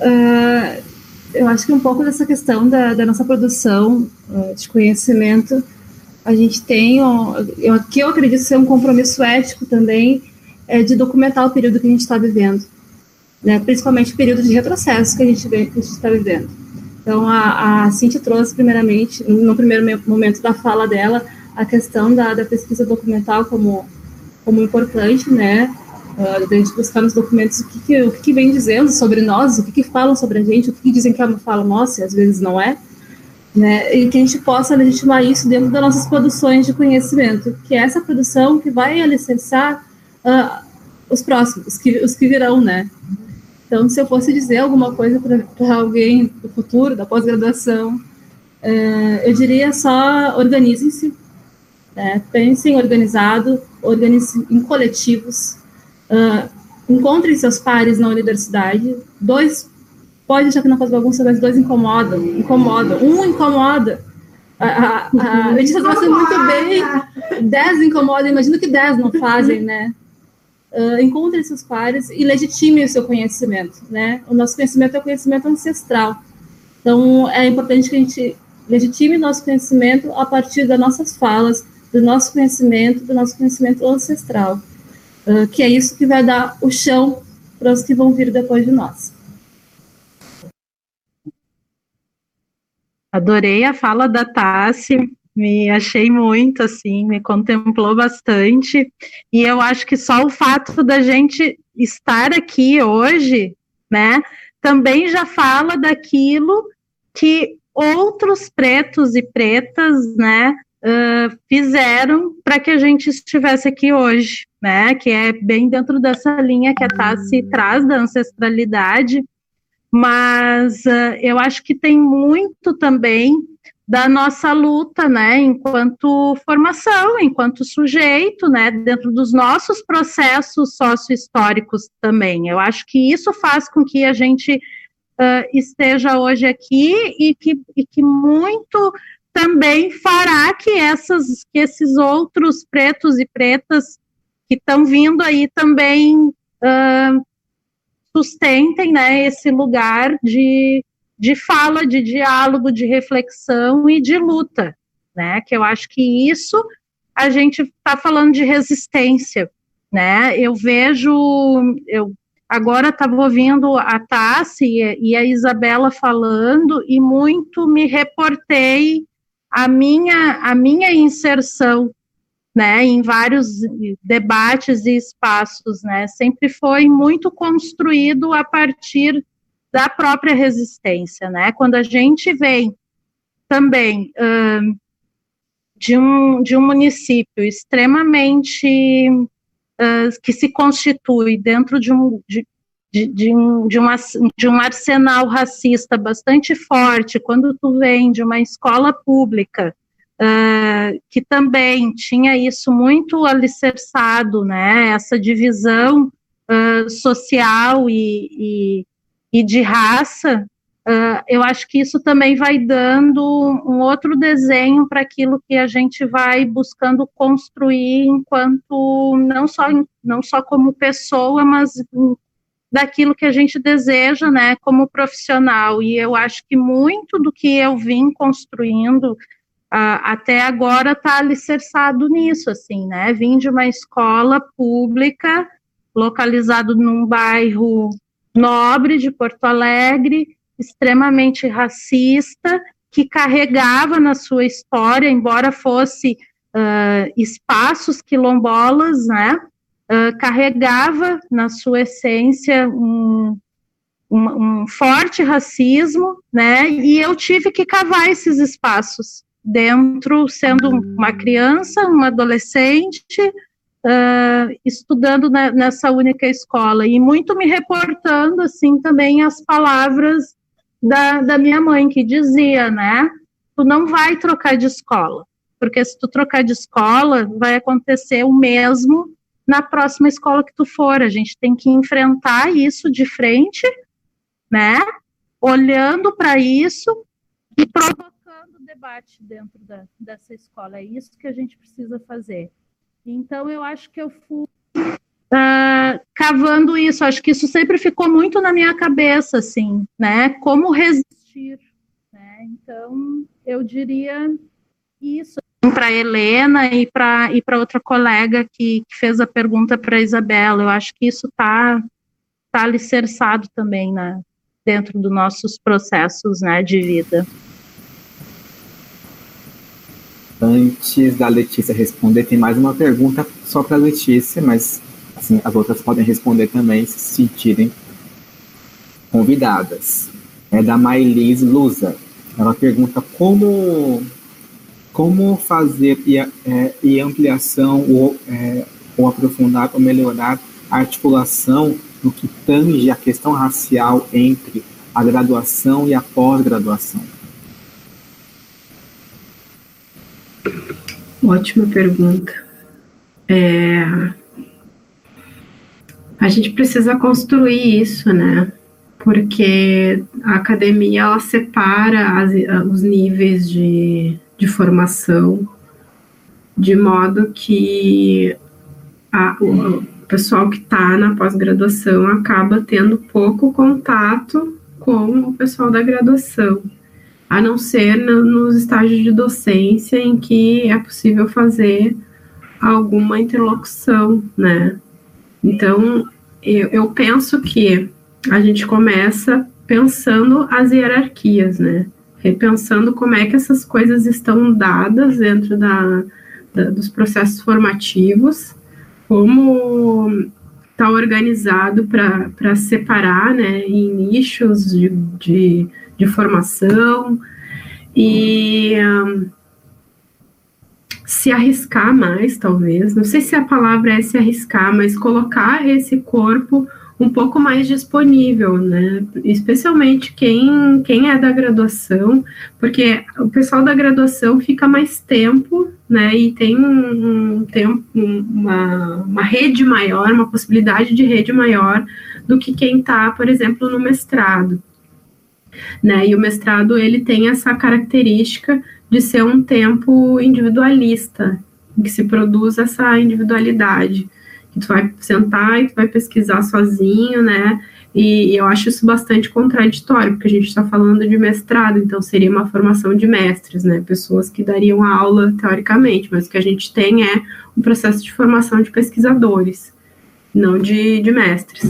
Uh, eu acho que um pouco dessa questão da, da nossa produção uh, de conhecimento, a gente tem, eu, aqui eu acredito ser um compromisso ético também, é de documentar o período que a gente está vivendo, né? principalmente o período de retrocesso que a gente está vivendo. Então, a, a Cintia trouxe, primeiramente, no primeiro momento da fala dela, a questão da, da pesquisa documental como, como importante, né? Uh, de buscar nos documentos o que, que, o que, que vem dizendo sobre nós, o que, que falam sobre a gente, o que, que dizem que é uma fala nossa, e às vezes não é, né? E que a gente possa legitimar isso dentro das nossas produções de conhecimento, que é essa produção que vai alicerçar uh, os próximos, que, os que virão, né? Então, se eu fosse dizer alguma coisa para alguém do futuro, da pós-graduação, é, eu diria só organizem-se, né? pensem organizado, organizem em coletivos, uh, encontrem seus pares na universidade, dois, pode achar que não faz bagunça, mas dois incomodam, incomodam, um incomoda, a, a, a, a gente faz muito bem, dez incomodam, imagino que dez não fazem, né? Uh, encontre seus pares e legitime o seu conhecimento, né? O nosso conhecimento é o conhecimento ancestral. Então, é importante que a gente legitime nosso conhecimento a partir das nossas falas, do nosso conhecimento, do nosso conhecimento ancestral, uh, que é isso que vai dar o chão para os que vão vir depois de nós. Adorei a fala da Tassi, me achei muito assim, me contemplou bastante. E eu acho que só o fato da gente estar aqui hoje, né, também já fala daquilo que outros pretos e pretas, né, uh, fizeram para que a gente estivesse aqui hoje, né, que é bem dentro dessa linha que a Tassi traz da ancestralidade, mas uh, eu acho que tem muito também da nossa luta, né, enquanto formação, enquanto sujeito, né, dentro dos nossos processos sócio-históricos também. Eu acho que isso faz com que a gente uh, esteja hoje aqui e que, e que muito também fará que, essas, que esses outros pretos e pretas que estão vindo aí também uh, sustentem, né, esse lugar de de fala, de diálogo, de reflexão e de luta, né? Que eu acho que isso a gente está falando de resistência, né? Eu vejo, eu agora estava ouvindo a Tassi e a Isabela falando e muito me reportei a minha a minha inserção, né? Em vários debates e espaços, né? Sempre foi muito construído a partir da própria resistência, né? Quando a gente vem também uh, de, um, de um município extremamente uh, que se constitui dentro de um, de, de, de, um, de, uma, de um arsenal racista bastante forte, quando tu vem de uma escola pública uh, que também tinha isso muito alicerçado, né, essa divisão uh, social e, e, e de raça, uh, eu acho que isso também vai dando um outro desenho para aquilo que a gente vai buscando construir enquanto não só não só como pessoa, mas daquilo que a gente deseja, né, como profissional. E eu acho que muito do que eu vim construindo uh, até agora está alicerçado nisso, assim, né? Vim de uma escola pública localizado num bairro nobre de Porto Alegre, extremamente racista, que carregava na sua história, embora fosse uh, espaços quilombolas, né? Uh, carregava na sua essência um, um, um, forte racismo, né? E eu tive que cavar esses espaços dentro, sendo uma criança, uma adolescente, uh, estudando na, nessa única escola e muito me reportando assim também as palavras da, da minha mãe que dizia, né? Tu não vai trocar de escola, porque se tu trocar de escola vai acontecer o mesmo na próxima escola que tu for. A gente tem que enfrentar isso de frente, né? Olhando para isso e provocando debate dentro da, dessa escola. É isso que a gente precisa fazer. Então, eu acho que eu fui uh, cavando isso. Acho que isso sempre ficou muito na minha cabeça, assim, né? Como resistir. Né? Então, eu diria isso para Helena e para e para outra colega que, que, fez a pergunta para Isabela. Eu acho que isso está tá alicerçado também né, dentro dos nossos processos né, de vida. Antes da Letícia responder, tem mais uma pergunta só para a Letícia, mas assim, as outras podem responder também se se sentirem convidadas. É da Mailis Lusa. Ela pergunta como como fazer e, é, e ampliação ou, é, ou aprofundar ou melhorar a articulação no que tange a questão racial entre a graduação e a pós-graduação? Ótima pergunta. É... A gente precisa construir isso, né? Porque a academia ela separa as, os níveis de de formação, de modo que a, o pessoal que está na pós-graduação acaba tendo pouco contato com o pessoal da graduação, a não ser no, nos estágios de docência em que é possível fazer alguma interlocução, né? Então, eu, eu penso que a gente começa pensando as hierarquias, né? Repensando como é que essas coisas estão dadas dentro da, da dos processos formativos, como está organizado para separar né, em nichos de, de, de formação e um, se arriscar mais, talvez. Não sei se a palavra é se arriscar, mas colocar esse corpo um pouco mais disponível, né? Especialmente quem, quem é da graduação, porque o pessoal da graduação fica mais tempo, né? E tem um, tempo, uma, uma rede maior, uma possibilidade de rede maior do que quem está, por exemplo, no mestrado. Né? E o mestrado ele tem essa característica de ser um tempo individualista, em que se produz essa individualidade que tu vai sentar e tu vai pesquisar sozinho, né? E, e eu acho isso bastante contraditório, porque a gente está falando de mestrado, então seria uma formação de mestres, né? Pessoas que dariam aula teoricamente, mas o que a gente tem é um processo de formação de pesquisadores, não de, de mestres.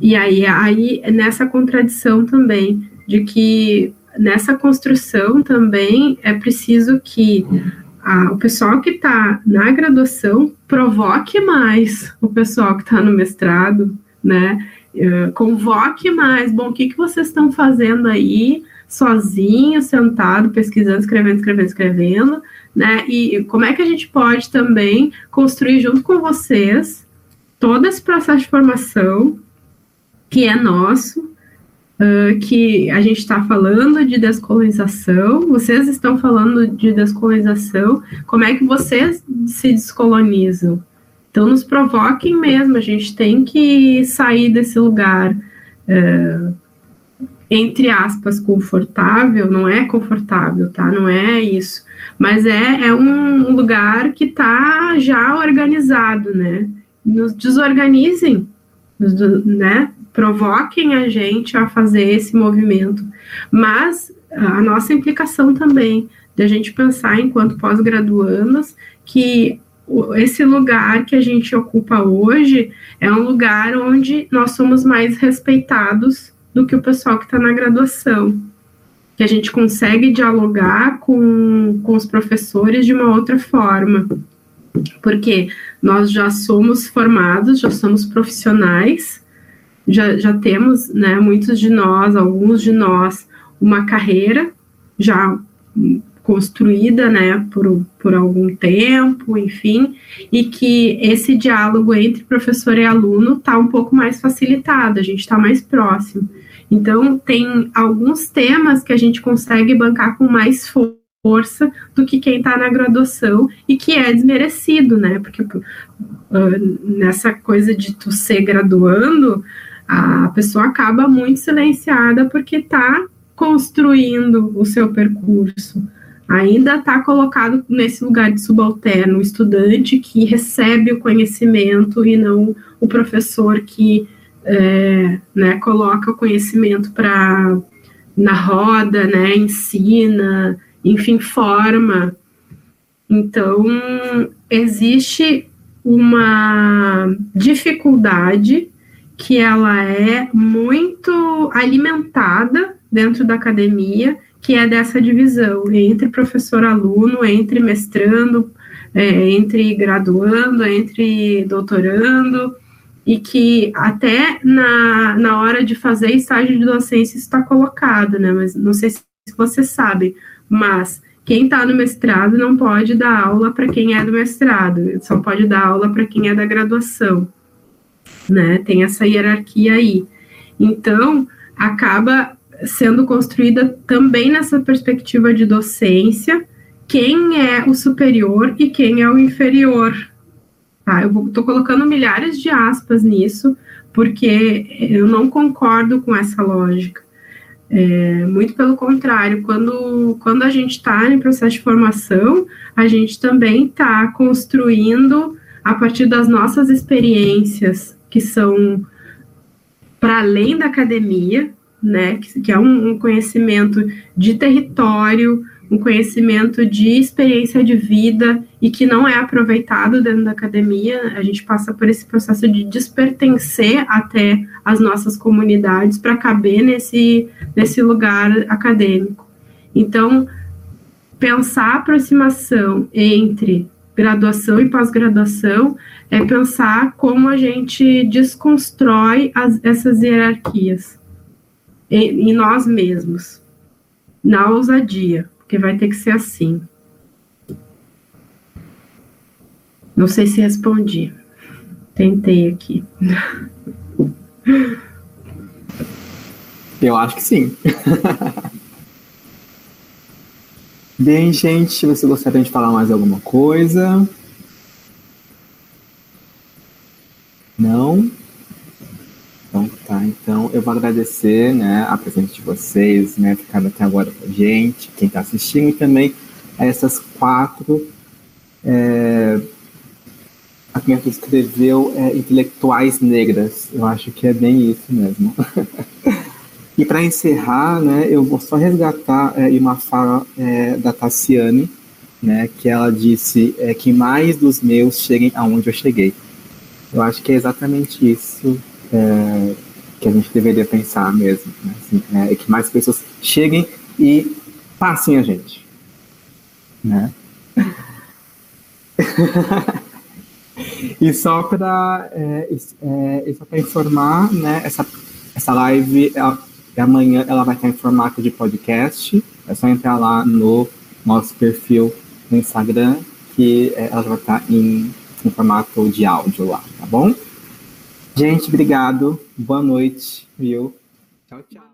E aí, aí, nessa contradição também, de que nessa construção também é preciso que a, o pessoal que está na graduação provoque mais o pessoal que está no mestrado, né? Uh, convoque mais. Bom, o que, que vocês estão fazendo aí, sozinho, sentado, pesquisando, escrevendo, escrevendo, escrevendo, né? E como é que a gente pode também construir junto com vocês todo esse processo de formação que é nosso, uh, que a gente está falando de descolonização, vocês estão falando de descolonização, como é que vocês se descolonizam? Então, nos provoquem mesmo, a gente tem que sair desse lugar uh, entre aspas, confortável, não é confortável, tá? Não é isso. Mas é, é um lugar que está já organizado, né? Nos desorganizem, nos, né? Provoquem a gente a fazer esse movimento. Mas a nossa implicação também, de a gente pensar enquanto pós-graduandos, que esse lugar que a gente ocupa hoje é um lugar onde nós somos mais respeitados do que o pessoal que está na graduação. Que a gente consegue dialogar com, com os professores de uma outra forma. Porque nós já somos formados, já somos profissionais, já, já temos, né, muitos de nós, alguns de nós, uma carreira já construída, né, por, por algum tempo, enfim, e que esse diálogo entre professor e aluno está um pouco mais facilitado, a gente está mais próximo. Então, tem alguns temas que a gente consegue bancar com mais força do que quem está na graduação e que é desmerecido, né? Porque uh, nessa coisa de tu ser graduando, a pessoa acaba muito silenciada porque está construindo o seu percurso. Ainda está colocado nesse lugar de subalterno, o estudante que recebe o conhecimento e não o professor que é, né, coloca o conhecimento para na roda, né, ensina, enfim, forma. Então, existe uma dificuldade que ela é muito alimentada dentro da academia, que é dessa divisão entre professor-aluno, entre mestrando, é, entre graduando, entre doutorando, e que até na, na hora de fazer estágio de docência está colocado, né? Mas não sei se você sabe, mas quem está no mestrado não pode dar aula para quem é do mestrado, só pode dar aula para quem é da graduação, né? Tem essa hierarquia aí. Então, acaba sendo construída também nessa perspectiva de docência, quem é o superior e quem é o inferior, Tá? Eu estou colocando milhares de aspas nisso, porque eu não concordo com essa lógica. É, muito pelo contrário, quando, quando a gente está em processo de formação, a gente também está construindo a partir das nossas experiências, que são para além da academia, né, que, que é um, um conhecimento de território, um conhecimento de experiência de vida e que não é aproveitado dentro da academia. A gente passa por esse processo de despertencer até as nossas comunidades para caber nesse, nesse lugar acadêmico. Então, pensar a aproximação entre graduação e pós-graduação é pensar como a gente desconstrói as, essas hierarquias em, em nós mesmos, na ousadia porque vai ter que ser assim. Não sei se respondi. Tentei aqui. Eu acho que sim. Bem, gente, você gostaria de falar mais alguma coisa? Não? Então tá, então eu vou agradecer né, a presença de vocês, né, ficando até agora com a gente, quem está assistindo, e também a essas quatro. É, a minha escreveu é, intelectuais negras. Eu acho que é bem isso mesmo. e para encerrar, né, eu vou só resgatar é, uma fala é, da Tassiane, né, que ela disse é, que mais dos meus cheguem aonde eu cheguei. Eu acho que é exatamente isso é, que a gente deveria pensar mesmo. Né? Assim, é, que mais pessoas cheguem e passem a gente. Né? e só para é, é, informar, né, essa, essa live ela, amanhã ela vai estar em formato de podcast. É só entrar lá no nosso perfil no Instagram que é, ela vai estar em, em formato de áudio lá, tá bom? Gente, obrigado. Boa noite, viu? Tchau, tchau.